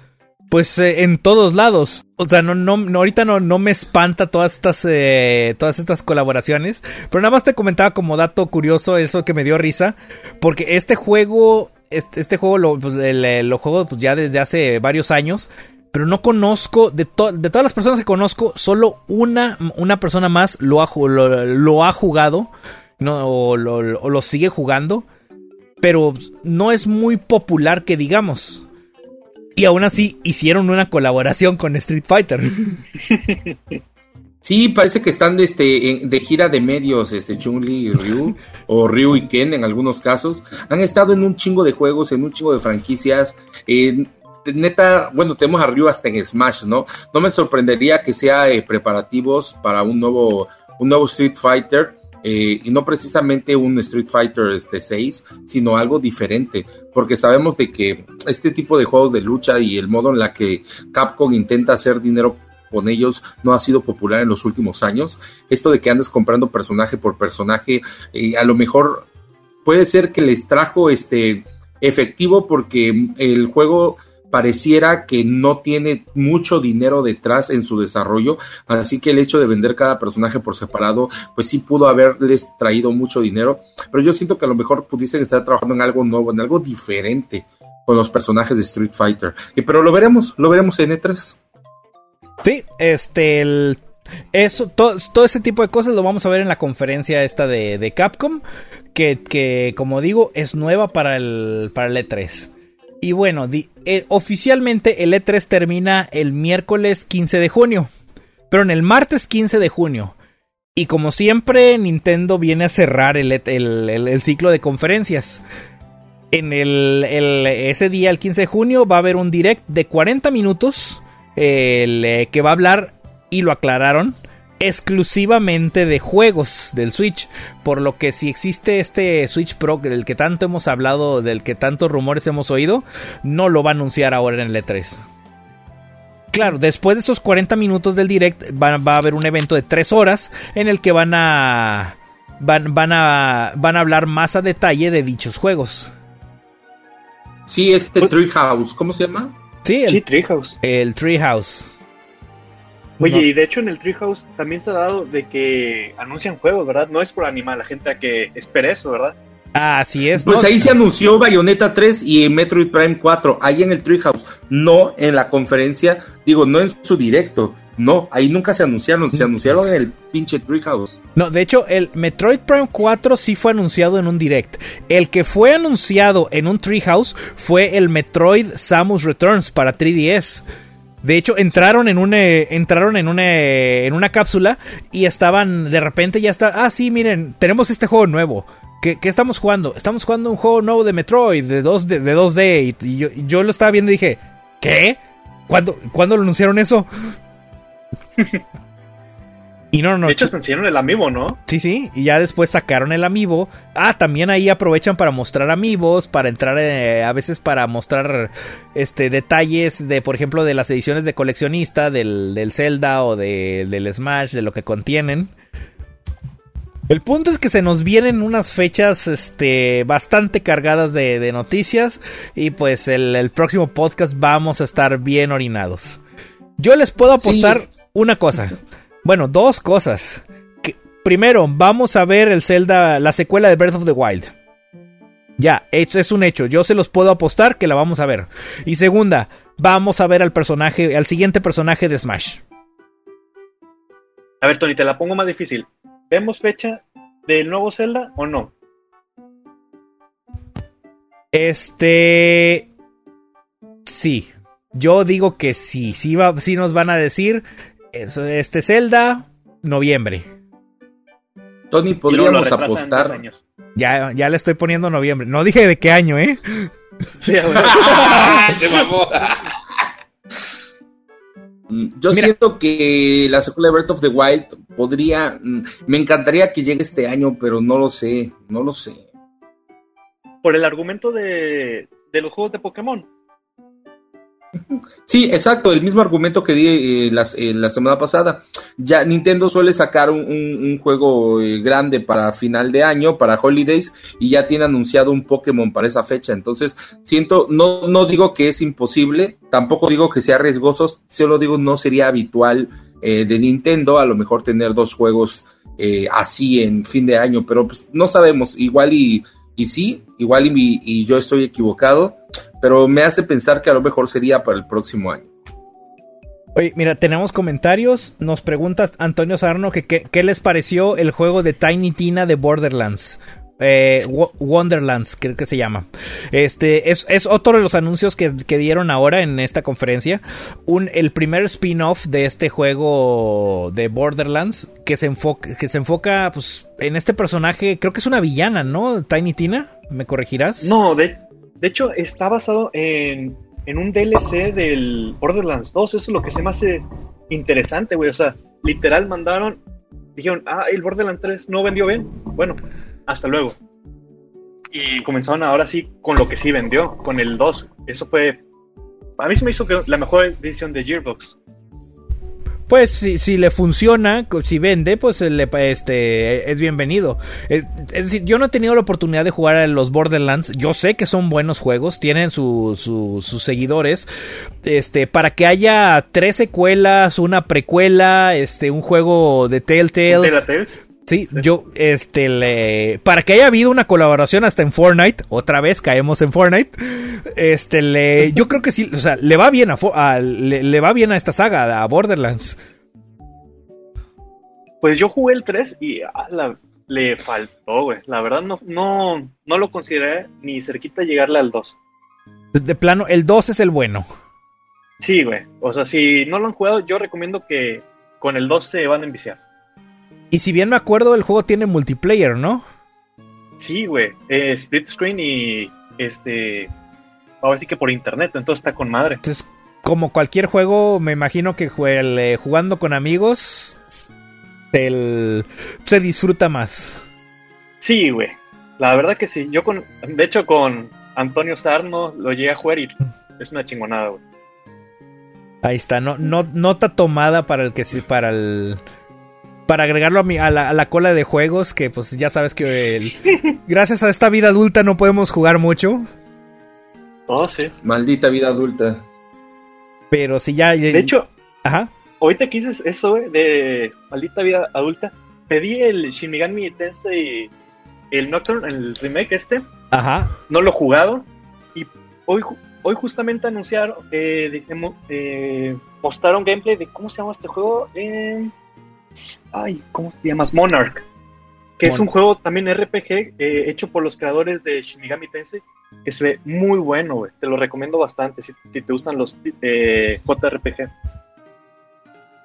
pues eh, en todos lados. O sea, no, no, ahorita no, no me espanta todas estas, eh, todas estas colaboraciones. Pero nada más te comentaba como dato curioso eso que me dio risa. Porque este juego, este, este juego lo, pues, lo juego pues, ya desde hace varios años pero no conozco, de, de todas las personas que conozco, solo una, una persona más lo ha, lo, ha jugado no, o, lo, sigue jugando, pero no es muy popular que digamos. Y aún así hicieron una colaboración con Street Fighter. Sí, parece que están de, este, de gira de medios, este Chun-Li y Ryu, o Ryu y Ken en algunos casos. Han estado en un chingo de juegos, en un chingo de franquicias neta, bueno, tenemos a Ryu hasta en Smash, ¿no? No me sorprendería que sea eh, preparativos para un nuevo, un nuevo Street Fighter. Eh, y no precisamente un Street Fighter este 6, sino algo diferente, porque sabemos de que este tipo de juegos de lucha y el modo en la que Capcom intenta hacer dinero con ellos no ha sido popular en los últimos años. Esto de que andes comprando personaje por personaje, eh, a lo mejor puede ser que les trajo este efectivo porque el juego pareciera que no tiene mucho dinero detrás en su desarrollo, así que el hecho de vender cada personaje por separado, pues sí pudo haberles traído mucho dinero, pero yo siento que a lo mejor pudiesen estar trabajando en algo nuevo, en algo diferente con los personajes de Street Fighter, pero lo veremos, lo veremos en E3. Sí, este, eso, todo, todo, ese tipo de cosas lo vamos a ver en la conferencia esta de, Capcom, que, que, como digo, es nueva para el, para el E3. Y bueno, eh, oficialmente el E3 termina el miércoles 15 de junio. Pero en el martes 15 de junio. Y como siempre, Nintendo viene a cerrar el, e ciclo de conferencias. En el, ese día, el 15 de junio, va a haber un direct de 40 minutos. Eh, que va a hablar, y lo aclararon, exclusivamente de juegos del Switch. Por lo que si existe este Switch Pro del que tanto hemos hablado, del que tantos rumores hemos oído, no lo va a anunciar ahora en el E3. Claro, después de esos 40 minutos del direct va, va a haber un evento de 3 horas en el que van a van, van a van a hablar más a detalle de dichos juegos. Sí, este Treehouse, ¿cómo se llama? Sí, el, Sí, Treehouse. el Treehouse. Oye, No. y de hecho en el Treehouse también se ha dado de que anuncian juegos, ¿verdad? No es por animar a la gente a que espere eso, ¿verdad? Así es. Pues ¿no? ahí se anunció Bayonetta 3 y Metroid Prime 4, ahí en el Treehouse, no en la conferencia, digo, no en su directo, no, ahí nunca se anunciaron, se anunciaron en el pinche Treehouse. No, de hecho, el Metroid Prime 4 sí fue anunciado en un direct. El que fue anunciado en un Treehouse fue el Metroid Samus Returns para 3DS. De hecho, entraron en una, entraron en una, en una cápsula y estaban, de repente ya está, ah, sí, miren, tenemos este juego nuevo. ¿Qué, qué estamos jugando? Estamos jugando un juego nuevo de Metroid, de 2D, de 2D. Y, y yo, yo lo estaba viendo y dije, ¿qué? ¿Cuándo, ¿cuándo lo anunciaron eso? y no, no, no. de hecho, se enseñaron el amiibo, ¿no? Sí, sí, y ya después sacaron el amiibo. Ah, también ahí aprovechan para mostrar amigos, para entrar eh, a veces para mostrar este detalles de, por ejemplo, de las ediciones de coleccionista del, del Zelda o de- del Smash, de lo que contienen. El punto es que se nos vienen unas fechas este, bastante cargadas de, de noticias y pues el, el próximo podcast vamos a estar bien orinados. Yo les puedo apostar una cosa. Bueno, dos cosas. Que, primero, vamos a ver el Zelda, la secuela de Breath of the Wild. Ya, es un hecho. Yo se los puedo apostar que la vamos a ver. Y segunda, vamos a ver al personaje, al siguiente personaje de Smash. A ver, Tony, te la pongo más difícil. ¿Vemos fecha del nuevo Zelda o no? Este. Sí. Yo digo que sí. Sí, va, sí nos van a decir. Eso, Este Zelda, noviembre. Tony, podríamos apostar. años. Ya, ya le estoy poniendo noviembre. No dije de qué año, ¿eh? Sí. Mm, Yo Mira. siento que la secuela de Breath of the Wild podría. mm, Me encantaría que llegue este año, pero no lo sé. No lo sé. Por el argumento de, de los juegos de Pokémon. Sí, exacto, el mismo argumento que di eh, eh, la semana pasada. Ya Nintendo suele sacar un, juego eh, grande para final de año, para Holidays, y ya tiene anunciado un Pokémon para esa fecha. Entonces, siento, no, no digo que es imposible, tampoco digo que sea riesgoso, solo digo no sería habitual de Nintendo a lo mejor tener dos juegos así en fin de año, pero pues no sabemos, igual y, sí, igual y yo estoy equivocado pero me hace pensar que a lo mejor sería para el próximo año. Oye, mira, tenemos comentarios. Nos pregunta Antonio Sarno que qué qué les pareció el juego de Tiny Tina de Borderlands. Eh, Wo- Wonderlands, creo que se llama. Este es, es otro de los anuncios que, que dieron ahora en esta conferencia. Un, el primer spin-off de este juego de Borderlands que se enfoca, que se enfoca pues, en este personaje. Creo que es una villana, ¿no? Tiny Tina, ¿me corregirás? No, de, de hecho está basado en, en un DLC del Borderlands 2. Eso es lo que se me hace interesante, güey. O sea, literal mandaron, dijeron, ah, el Borderlands 3 no vendió bien. Bueno, hasta luego. Y comenzaron ahora sí con lo que sí vendió, con el 2. Eso fue... A mí se me hizo que la mejor edición de Gearbox. Pues si, si le funciona, si vende, pues le, este, es bienvenido. Eh, Es decir, yo no he tenido la oportunidad de jugar a los Borderlands. Yo sé que son buenos juegos, tienen su- su- sus seguidores. Este, para que haya tres secuelas, una precuela, este, un juego de Telltale. Sí, yo, este, le, para que haya habido una colaboración hasta en Fortnite, otra vez caemos en Fortnite, este, le, yo creo que sí, o sea, le va bien a, a- le, le va bien a esta saga, a Borderlands. Pues yo jugué el 3 y la- le faltó, güey. La verdad no, no, no lo consideré ni cerquita llegarle al 2. De plano, el 2 es el bueno. Sí, güey. O sea, si no lo han jugado, yo recomiendo que con el 2 se van a enviciar. Y si bien me acuerdo, el juego tiene multiplayer, ¿no? Sí, güey. Eh, split screen y este. Ahora sí que por internet, entonces está con madre. Entonces, como cualquier juego, me imagino que jugando con amigos el- se disfruta más. Sí, güey. La verdad que sí. Yo con. De hecho, con Antonio Sarno lo llegué a jugar y es una chingonada, güey. Ahí está, no, no, nota tomada para el que sí, para el para agregarlo a, mi, a, la, a, la, cola de juegos, que pues ya sabes que el, gracias a esta vida adulta no podemos jugar mucho. Oh, sí. Maldita vida adulta. Pero si ya... De hecho, Ajá. Ahorita que dices eso de maldita vida adulta, pedí el Shin Megami Tensei, el Nocturne, el remake este. Ajá. No lo he jugado. Y hoy, hoy justamente anunciaron, eh, de, eh, mostraron gameplay de cómo se llama este juego. Eh, ay, ¿cómo te llamas? Monarch. Que es un juego también RPG eh, hecho por los creadores de Shin Megami Tensei. Que se ve muy bueno, güey. Te lo recomiendo bastante si, si te gustan los eh, JRPG.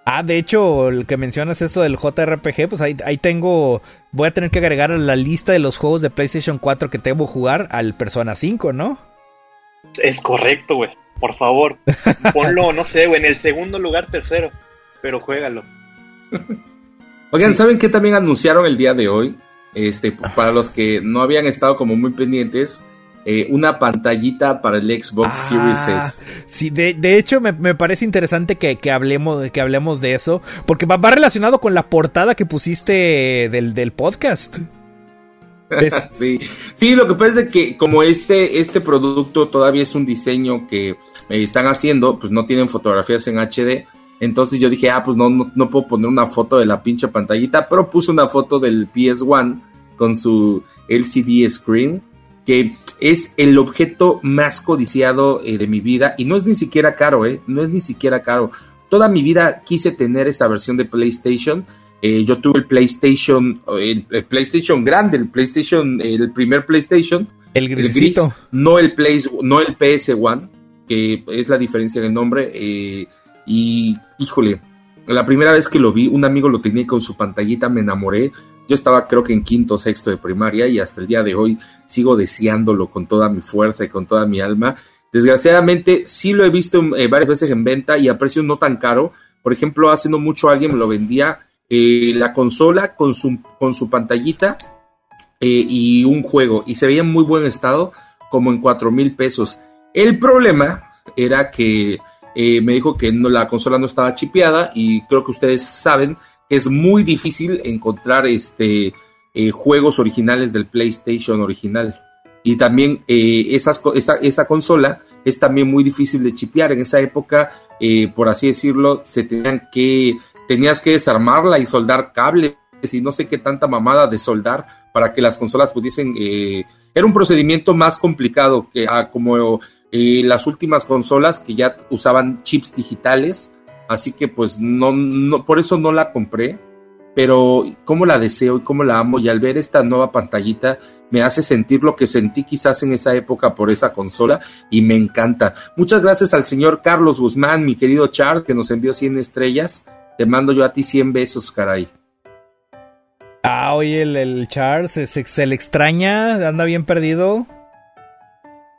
Ah, de hecho, el que mencionas eso del JRPG, pues ahí, ahí, tengo. Voy a tener que agregar a la lista de los juegos de PlayStation 4 que debo jugar al Persona 5, ¿no? Es correcto, güey. Por favor. Ponlo, no sé, güey, en el segundo lugar, tercero. Pero juégalo. Oigan, sí. ¿saben qué también anunciaron el día de hoy? Este, para los que no habían estado como muy pendientes, eh, una pantallita para el Xbox ah, Series S. Sí, de, de hecho me, me, parece interesante que, que, hablemos, que hablemos de eso, porque va, va relacionado con la portada que pusiste del, del podcast. sí. sí, lo que pasa es que como este, este producto todavía es un diseño que eh, están haciendo, pues no tienen fotografías en HD. Entonces yo dije, ah, pues no, no, no puedo poner una foto de la pinche pantallita, pero puse una foto del PS1 con su LCD screen que es el objeto más codiciado eh, de mi vida y no es ni siquiera caro, eh, no es ni siquiera caro. Toda mi vida quise tener esa versión de PlayStation. Eh, yo tuve el PlayStation, el, el, PlayStation grande, el PlayStation, el primer PlayStation, el, el gris, no el Play, no el PS1, que es la diferencia de nombre. eh, y híjole, la primera vez que lo vi, un amigo lo tenía con su pantallita, me enamoré. Yo estaba creo que en quinto o sexto de primaria y hasta el día de hoy sigo deseándolo con toda mi fuerza y con toda mi alma. Desgraciadamente sí lo he visto eh, varias veces en venta y a precio no tan caro. Por ejemplo, hace no mucho alguien me lo vendía eh, la consola con su, con su pantallita eh, y un juego y se veía en muy buen estado como en cuatro mil pesos. El problema era que me dijo que no, la consola no estaba chipeada y creo que ustedes saben es muy difícil encontrar este, eh, juegos originales del PlayStation original. Y también eh, esas, esa, esa, consola es también muy difícil de chipear. En esa época, eh, por así decirlo, se tenían que, tenías que desarmarla y soldar cables y no sé qué tanta mamada de soldar para que las consolas pudiesen... Eh, era un procedimiento más complicado que ah, como eh, las últimas consolas que ya usaban chips digitales, así que pues no, no, por eso no la compré, pero cómo la deseo y cómo la amo y al ver esta nueva pantallita me hace sentir lo que sentí quizás en esa época por esa consola y me encanta. Muchas gracias al señor Carlos Guzmán, mi querido Charles, que nos envió 100 estrellas. Te mando yo a ti 100 besos, caray. Ah, oye, el, el Charles se, se, le extraña, anda bien perdido.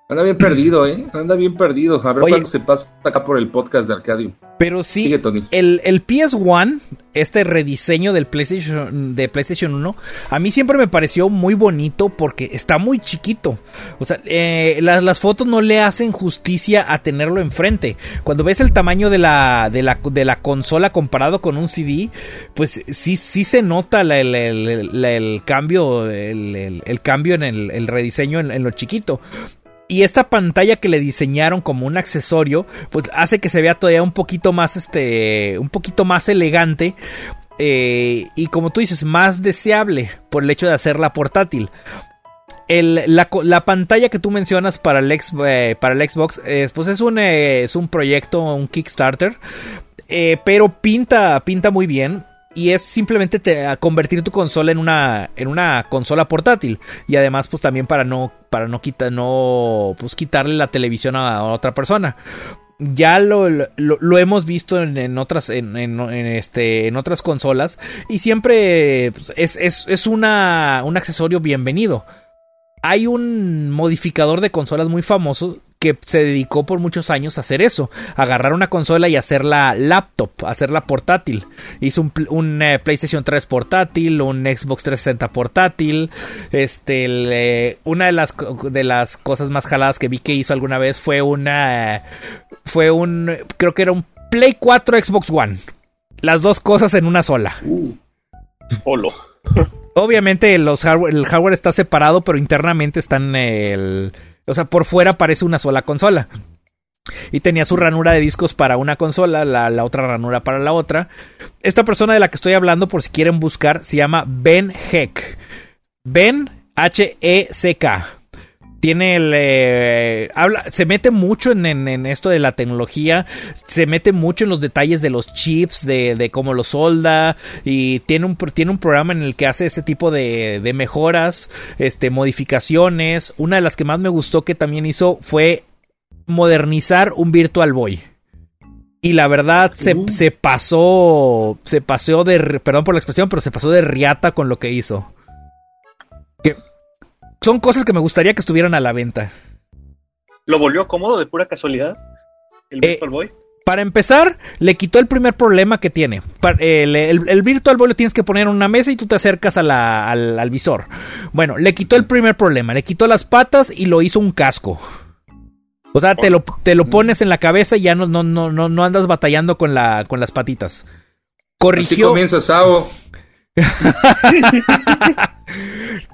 Anda bien perdido, ¿eh? Anda bien perdido. A ver oye, cuándo se pasa acá por el podcast de Arcadium. Pero sí, Sigue, Tony. El, el PS1, este rediseño del PlayStation, de PlayStation 1, a mí siempre me pareció muy bonito porque está muy chiquito. O sea, eh, las, las, fotos no le hacen justicia a tenerlo enfrente. Cuando ves el tamaño de la, de la, de la consola comparado con un CD, pues sí, sí se nota la, el, el, el, cambio, el, cambio en el, rediseño en, en lo chiquito. Y esta pantalla que le diseñaron como un accesorio, pues hace que se vea todavía un poquito más, este, un poquito más elegante. Eh, y como tú dices, más deseable por el hecho de hacerla portátil. El, la, la, pantalla que tú mencionas para el, ex, eh, para el Xbox, eh, pues es un, es un proyecto, un Kickstarter. pero pinta, pinta muy bien y es simplemente convertir tu consola en una en una consola portátil. Y además pues también para no para no no pues quitarle la televisión a, otra persona. Ya lo, lo, lo, hemos visto en, en otras en, en, este en otras consolas. Y siempre pues, es, es, es una un accesorio bienvenido. Hay un modificador de consolas muy famoso que se dedicó por muchos años a hacer eso, agarrar una consola y hacerla laptop, hacerla portátil. Hizo un, un eh, PlayStation 3 portátil, un Xbox 360 portátil. Este, el, eh, una de las de las cosas más jaladas que vi que hizo alguna vez fue una fue un creo que era un Play 4, Xbox One. Las dos cosas en una sola. Uh. Obviamente los hardware, el hardware está separado, pero internamente están el... O sea, por fuera parece una sola consola. Y tenía su ranura de discos para una consola, la, la, otra ranura para la otra. Esta persona de la que estoy hablando, por si quieren buscar, se llama Ben Heck. Ben H-E-C-K. Tiene el. Eh, habla, se mete mucho en, en, en, esto de la tecnología. Se mete mucho en los detalles de los chips, de, de cómo los solda. Y tiene un, tiene un programa en el que hace ese tipo de, de mejoras, este, modificaciones. Una de las que más me gustó que también hizo fue modernizar un Virtual Boy. Y la verdad se, Uh. se pasó. Se pasó de. Perdón por la expresión, pero se pasó de riata con lo que hizo. Son cosas que me gustaría que estuvieran a la venta. ¿Lo volvió cómodo de pura casualidad? ¿El Eh, Virtual Boy? Para empezar, le quitó el primer problema que tiene. El, el- el Virtual Boy lo tienes que poner en una mesa y tú te acercas a la- al, al visor. Bueno, le quitó el primer problema. Le quitó las patas y lo hizo un casco. O sea, te lo, te lo pones en la cabeza y ya no, no, no, no, no andas batallando con, la, con las patitas. Así Corrigió, comienza Sao.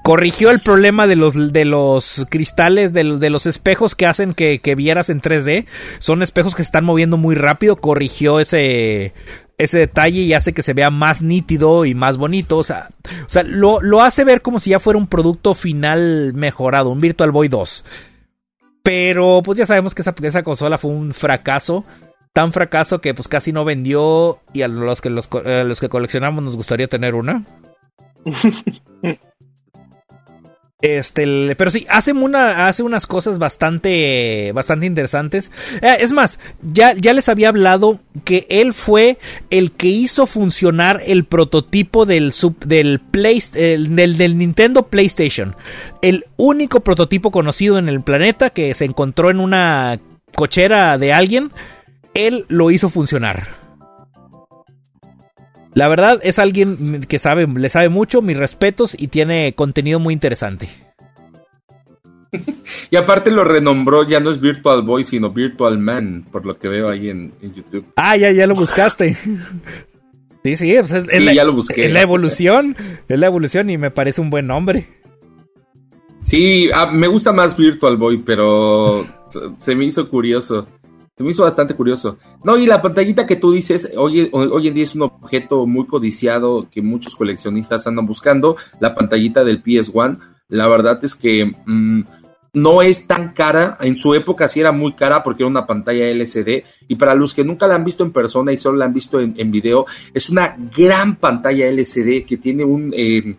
corrigió el problema de los, de los cristales, de, los- de los espejos que hacen que, que vieras en 3D. Son espejos que se están moviendo muy rápido. Corrigió ese, ese detalle y hace que se vea más nítido y más bonito. O sea, o sea lo, lo hace ver como si ya fuera un producto final mejorado, un Virtual Boy 2. Pero pues ya sabemos que esa, esa consola fue un fracaso. Tan fracaso que pues casi no vendió y a los que, los, a los que coleccionamos nos gustaría tener una. Este, pero sí, hace, una, hace unas cosas bastante, bastante interesantes. Eh, es más, ya, ya les había hablado que él fue el que hizo funcionar el prototipo del, sub- del, Play, el- del, del Nintendo PlayStation. El único prototipo conocido en el planeta que se encontró en una cochera de alguien. Él lo hizo funcionar. La verdad es alguien que sabe, le sabe mucho, mis respetos y tiene contenido muy interesante. Y aparte lo renombró, ya no es Virtual Boy, sino Virtual Man, por lo que veo ahí en, en YouTube. Ah, ya, ya lo buscaste. Sí, sí, pues es, Sí, es la, ya lo busqué. es la evolución. Es la evolución y me parece un buen nombre. Sí, ah, me gusta más Virtual Boy, pero se, se me hizo curioso. Se me hizo bastante curioso. No, y la pantallita que tú dices, hoy, en día es un objeto muy codiciado que muchos coleccionistas andan buscando, la pantallita del PS1. La verdad es que mm, no es tan cara, en su época sí era muy cara porque era una pantalla LCD y para los que nunca la han visto en persona y solo la han visto en, video, es una gran pantalla LCD que tiene un... eh,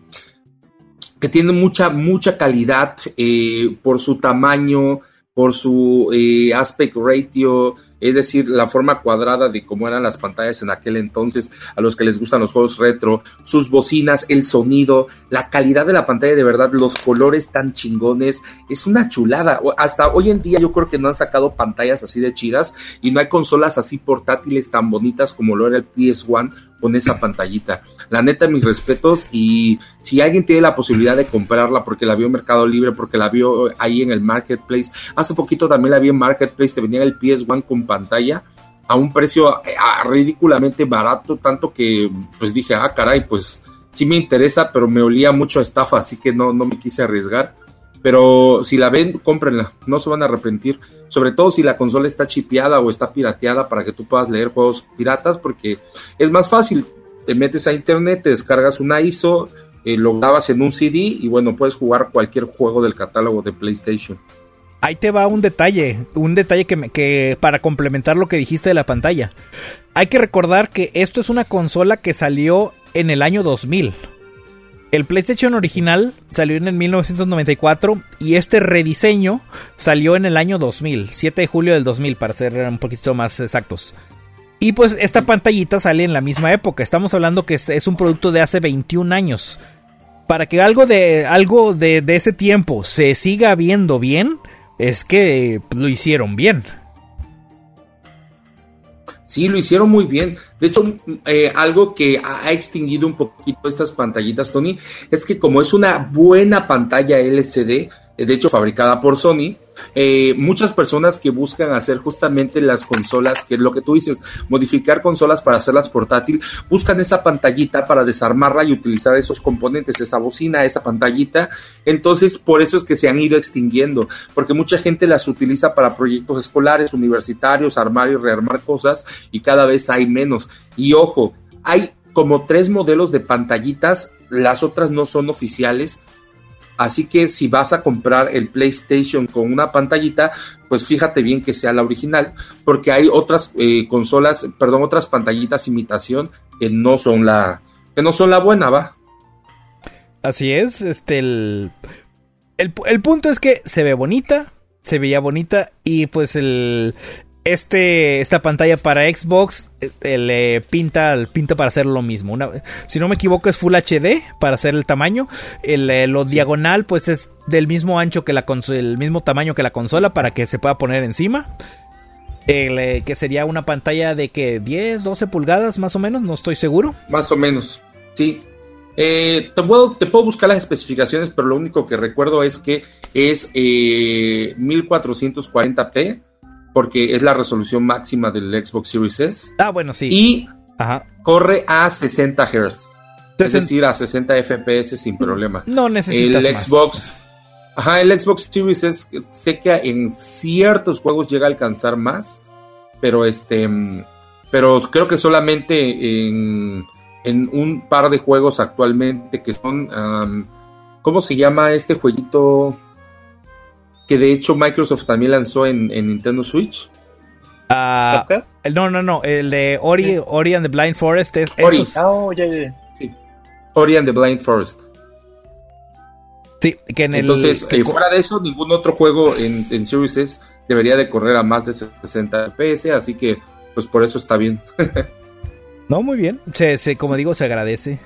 que tiene mucha, mucha calidad eh, por su tamaño, por su eh, aspect ratio, es decir, la forma cuadrada de cómo eran las pantallas en aquel entonces, a los que les gustan los juegos retro, sus bocinas, el sonido, la calidad de la pantalla, de verdad, los colores tan chingones, es una chulada. Hasta hoy en día yo creo que no han sacado pantallas así de chidas y no hay consolas así portátiles tan bonitas como lo era el PS1 con esa pantallita. La neta, mis respetos y si alguien tiene la posibilidad de comprarla porque la vio en Mercado Libre, porque la vio ahí en el Marketplace, hace poquito también la vi en Marketplace, te venía el PS1 con pantalla a un precio ridículamente barato, tanto que pues dije, ah, caray, pues sí me interesa, pero me olía mucho a estafa, así que no, no me quise arriesgar. Pero si la ven, cómprenla, no se van a arrepentir. Sobre todo si la consola está chipeada o está pirateada para que tú puedas leer juegos piratas, porque es más fácil. Te metes a internet, te descargas una ISO, eh, lo grabas en un CD y bueno, puedes jugar cualquier juego del catálogo de PlayStation. Ahí te va un detalle, un detalle que, me- que para complementar lo que dijiste de la pantalla. Hay que recordar que esto es una consola que salió en el año 2000. El PlayStation original salió en el 1994 y este rediseño salió en el año 2000, 7 de julio del 2000 para ser un poquito más exactos. Y pues esta pantallita sale en la misma época, estamos hablando que es, un producto de hace 21 años. Para que algo de algo de ese tiempo se siga viendo bien, es que lo hicieron bien. Sí, lo hicieron muy bien. De hecho, eh, algo que ha extinguido un poquito estas pantallitas, Tony, es que como es una buena pantalla LCD, de hecho fabricada por Sony, eh, muchas personas que buscan hacer justamente las consolas, que es lo que tú dices, modificar consolas para hacerlas portátil, buscan esa pantallita para desarmarla y utilizar esos componentes, esa bocina, esa pantallita. Entonces, por eso es que se han ido extinguiendo, porque mucha gente las utiliza para proyectos escolares, universitarios, armar y rearmar cosas, y cada vez hay menos. Y ojo, hay como tres modelos de pantallitas, las otras no son oficiales Así que si vas a comprar el PlayStation con una pantallita, pues fíjate bien que sea la original, porque hay otras eh, consolas, perdón, otras pantallitas imitación que no son la, que no son la buena, va. Así es, este el, el, el punto es que se ve bonita, se veía bonita y pues el, este, esta pantalla para Xbox este, le pinta, pinta para hacer lo mismo. si no me equivoco es Full HD para hacer el tamaño. El, eh, lo diagonal pues es del mismo ancho que la el mismo tamaño que la consola para que se pueda poner encima. Eh, que sería una pantalla de que 10, 12 pulgadas más o menos, no estoy seguro. Más o menos, sí. Eh, te, puedo, te, puedo, buscar las especificaciones, pero lo único que recuerdo es que es 1440p porque es la resolución máxima del Xbox Series S. Ah, bueno, sí. Y corre a 60 Hz. Es decir, a 60 FPS sin problema. No necesitas El Xbox... Ajá, el Xbox Series S sé que en ciertos juegos llega a alcanzar más, pero este... Pero creo que solamente en, en un par de juegos actualmente que son... ¿Cómo se llama este jueguito? Que de hecho Microsoft también lanzó en, Nintendo Switch. Ah, no, no, no, el de Ori, Ori and the Blind Forest es Ori. Oh, sí. Ori and the Blind Forest. Sí, que en Entonces, el... fuera de eso, ningún otro juego en, en Series S debería de correr a más de 60 FPS, así que pues por eso está bien. no, muy bien. Se, como digo, se agradece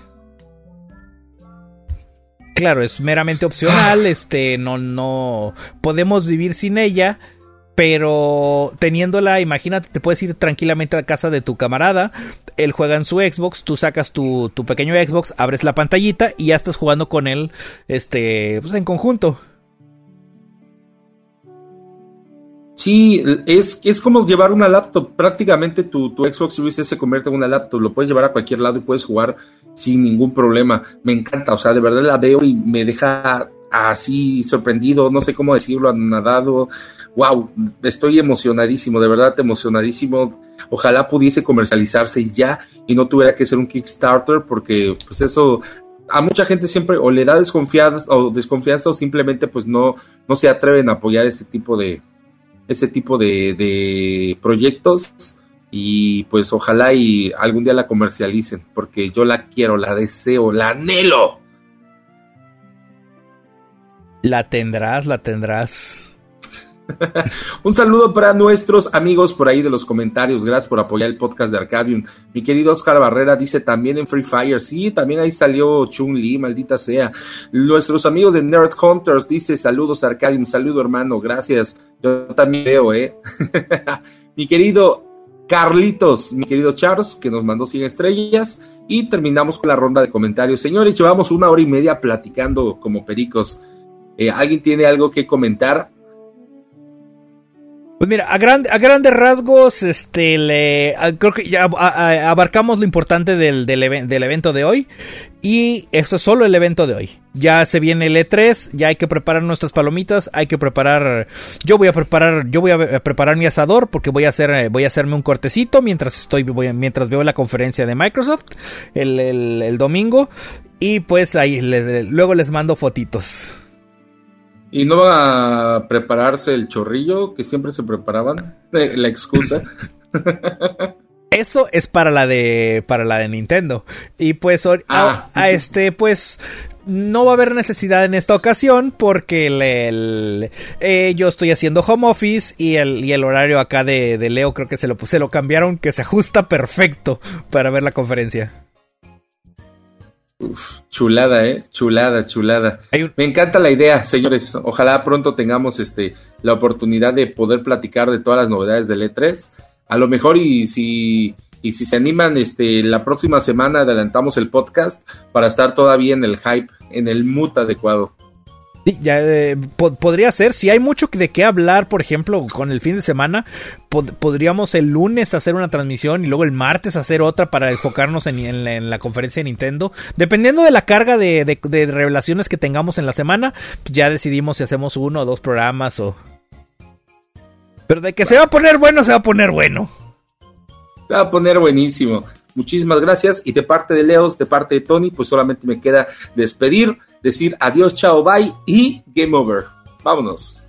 claro, es meramente opcional, ah. este, no, no, podemos vivir sin ella, pero teniéndola, imagínate, te puedes ir tranquilamente a casa de tu camarada, él juega en su Xbox, tú sacas tu, tu pequeño Xbox, abres la pantallita y ya estás jugando con él, este, pues en conjunto. Sí, es, es como llevar una laptop. Prácticamente tu, tu Xbox Series S se convierte en una laptop. Lo puedes llevar a cualquier lado y puedes jugar sin ningún problema. Me encanta, o sea, de verdad la veo y me deja así sorprendido, no sé cómo decirlo, nadado. Wow, estoy emocionadísimo, de verdad emocionadísimo. Ojalá pudiese comercializarse ya y no tuviera que ser un Kickstarter porque pues eso a mucha gente siempre o le da desconfianza o desconfianza o simplemente pues no, no se atreven a apoyar ese tipo de, ese tipo de, proyectos y pues ojalá y algún día la comercialicen, porque yo la quiero, la deseo, la anhelo. La tendrás, la tendrás. Un saludo para nuestros amigos por ahí de los comentarios. Gracias por apoyar el podcast de Arcadium. Mi querido Oscar Barrera dice también en Free Fire. Sí, también ahí salió Chun Li, maldita sea. Nuestros amigos de Nerd Hunters dice saludos Arcadium. Saludo hermano, gracias. Yo también veo, ¿eh? mi querido Carlitos, mi querido Charles, que nos mandó 100 estrellas. Y terminamos con la ronda de comentarios. Señores, llevamos una hora y media platicando como pericos. Eh, ¿Alguien tiene algo que comentar? Pues mira, a, a grandes rasgos, este, le, creo que ya abarcamos lo importante del, del, evento de hoy. Y esto es solo el evento de hoy. Ya se viene el E3, ya hay que preparar nuestras palomitas, hay que preparar. Yo voy a preparar, yo voy a preparar mi asador porque voy a hacer, voy a hacerme un cortecito mientras estoy, mientras veo la conferencia de Microsoft el, el, domingo. Y pues ahí luego les mando fotitos. ¿Y no va a prepararse el chorrillo que siempre se preparaban? Eh, la excusa. Eso es para la de para la de Nintendo. Y pues ah. a, este pues no va a haber necesidad en esta ocasión porque el, eh, yo estoy haciendo home office y el, y el horario acá de, de Leo creo que se lo, se lo cambiaron que se ajusta perfecto para ver la conferencia. Uf, chulada, eh, chulada, chulada. Me encanta la idea, señores. Ojalá pronto tengamos este la oportunidad de poder platicar de todas las novedades del E3. A lo mejor y si y si se animan, este la próxima semana adelantamos el podcast para estar todavía en el hype, en el mood adecuado. Eh, podría ser. Si hay mucho de qué hablar, por ejemplo, con el fin de semana, podríamos el lunes hacer una transmisión y luego el martes hacer otra para enfocarnos en, la, conferencia de Nintendo. Dependiendo de la carga de, revelaciones que tengamos en la semana, ya decidimos si hacemos uno o dos programas. Pero de que se va a poner bueno, se va a poner bueno. Se va a poner buenísimo. Muchísimas gracias. Y de parte de Leos, de parte de Tony, pues solamente me queda despedir, decir adiós, chao, bye y game over. Vámonos.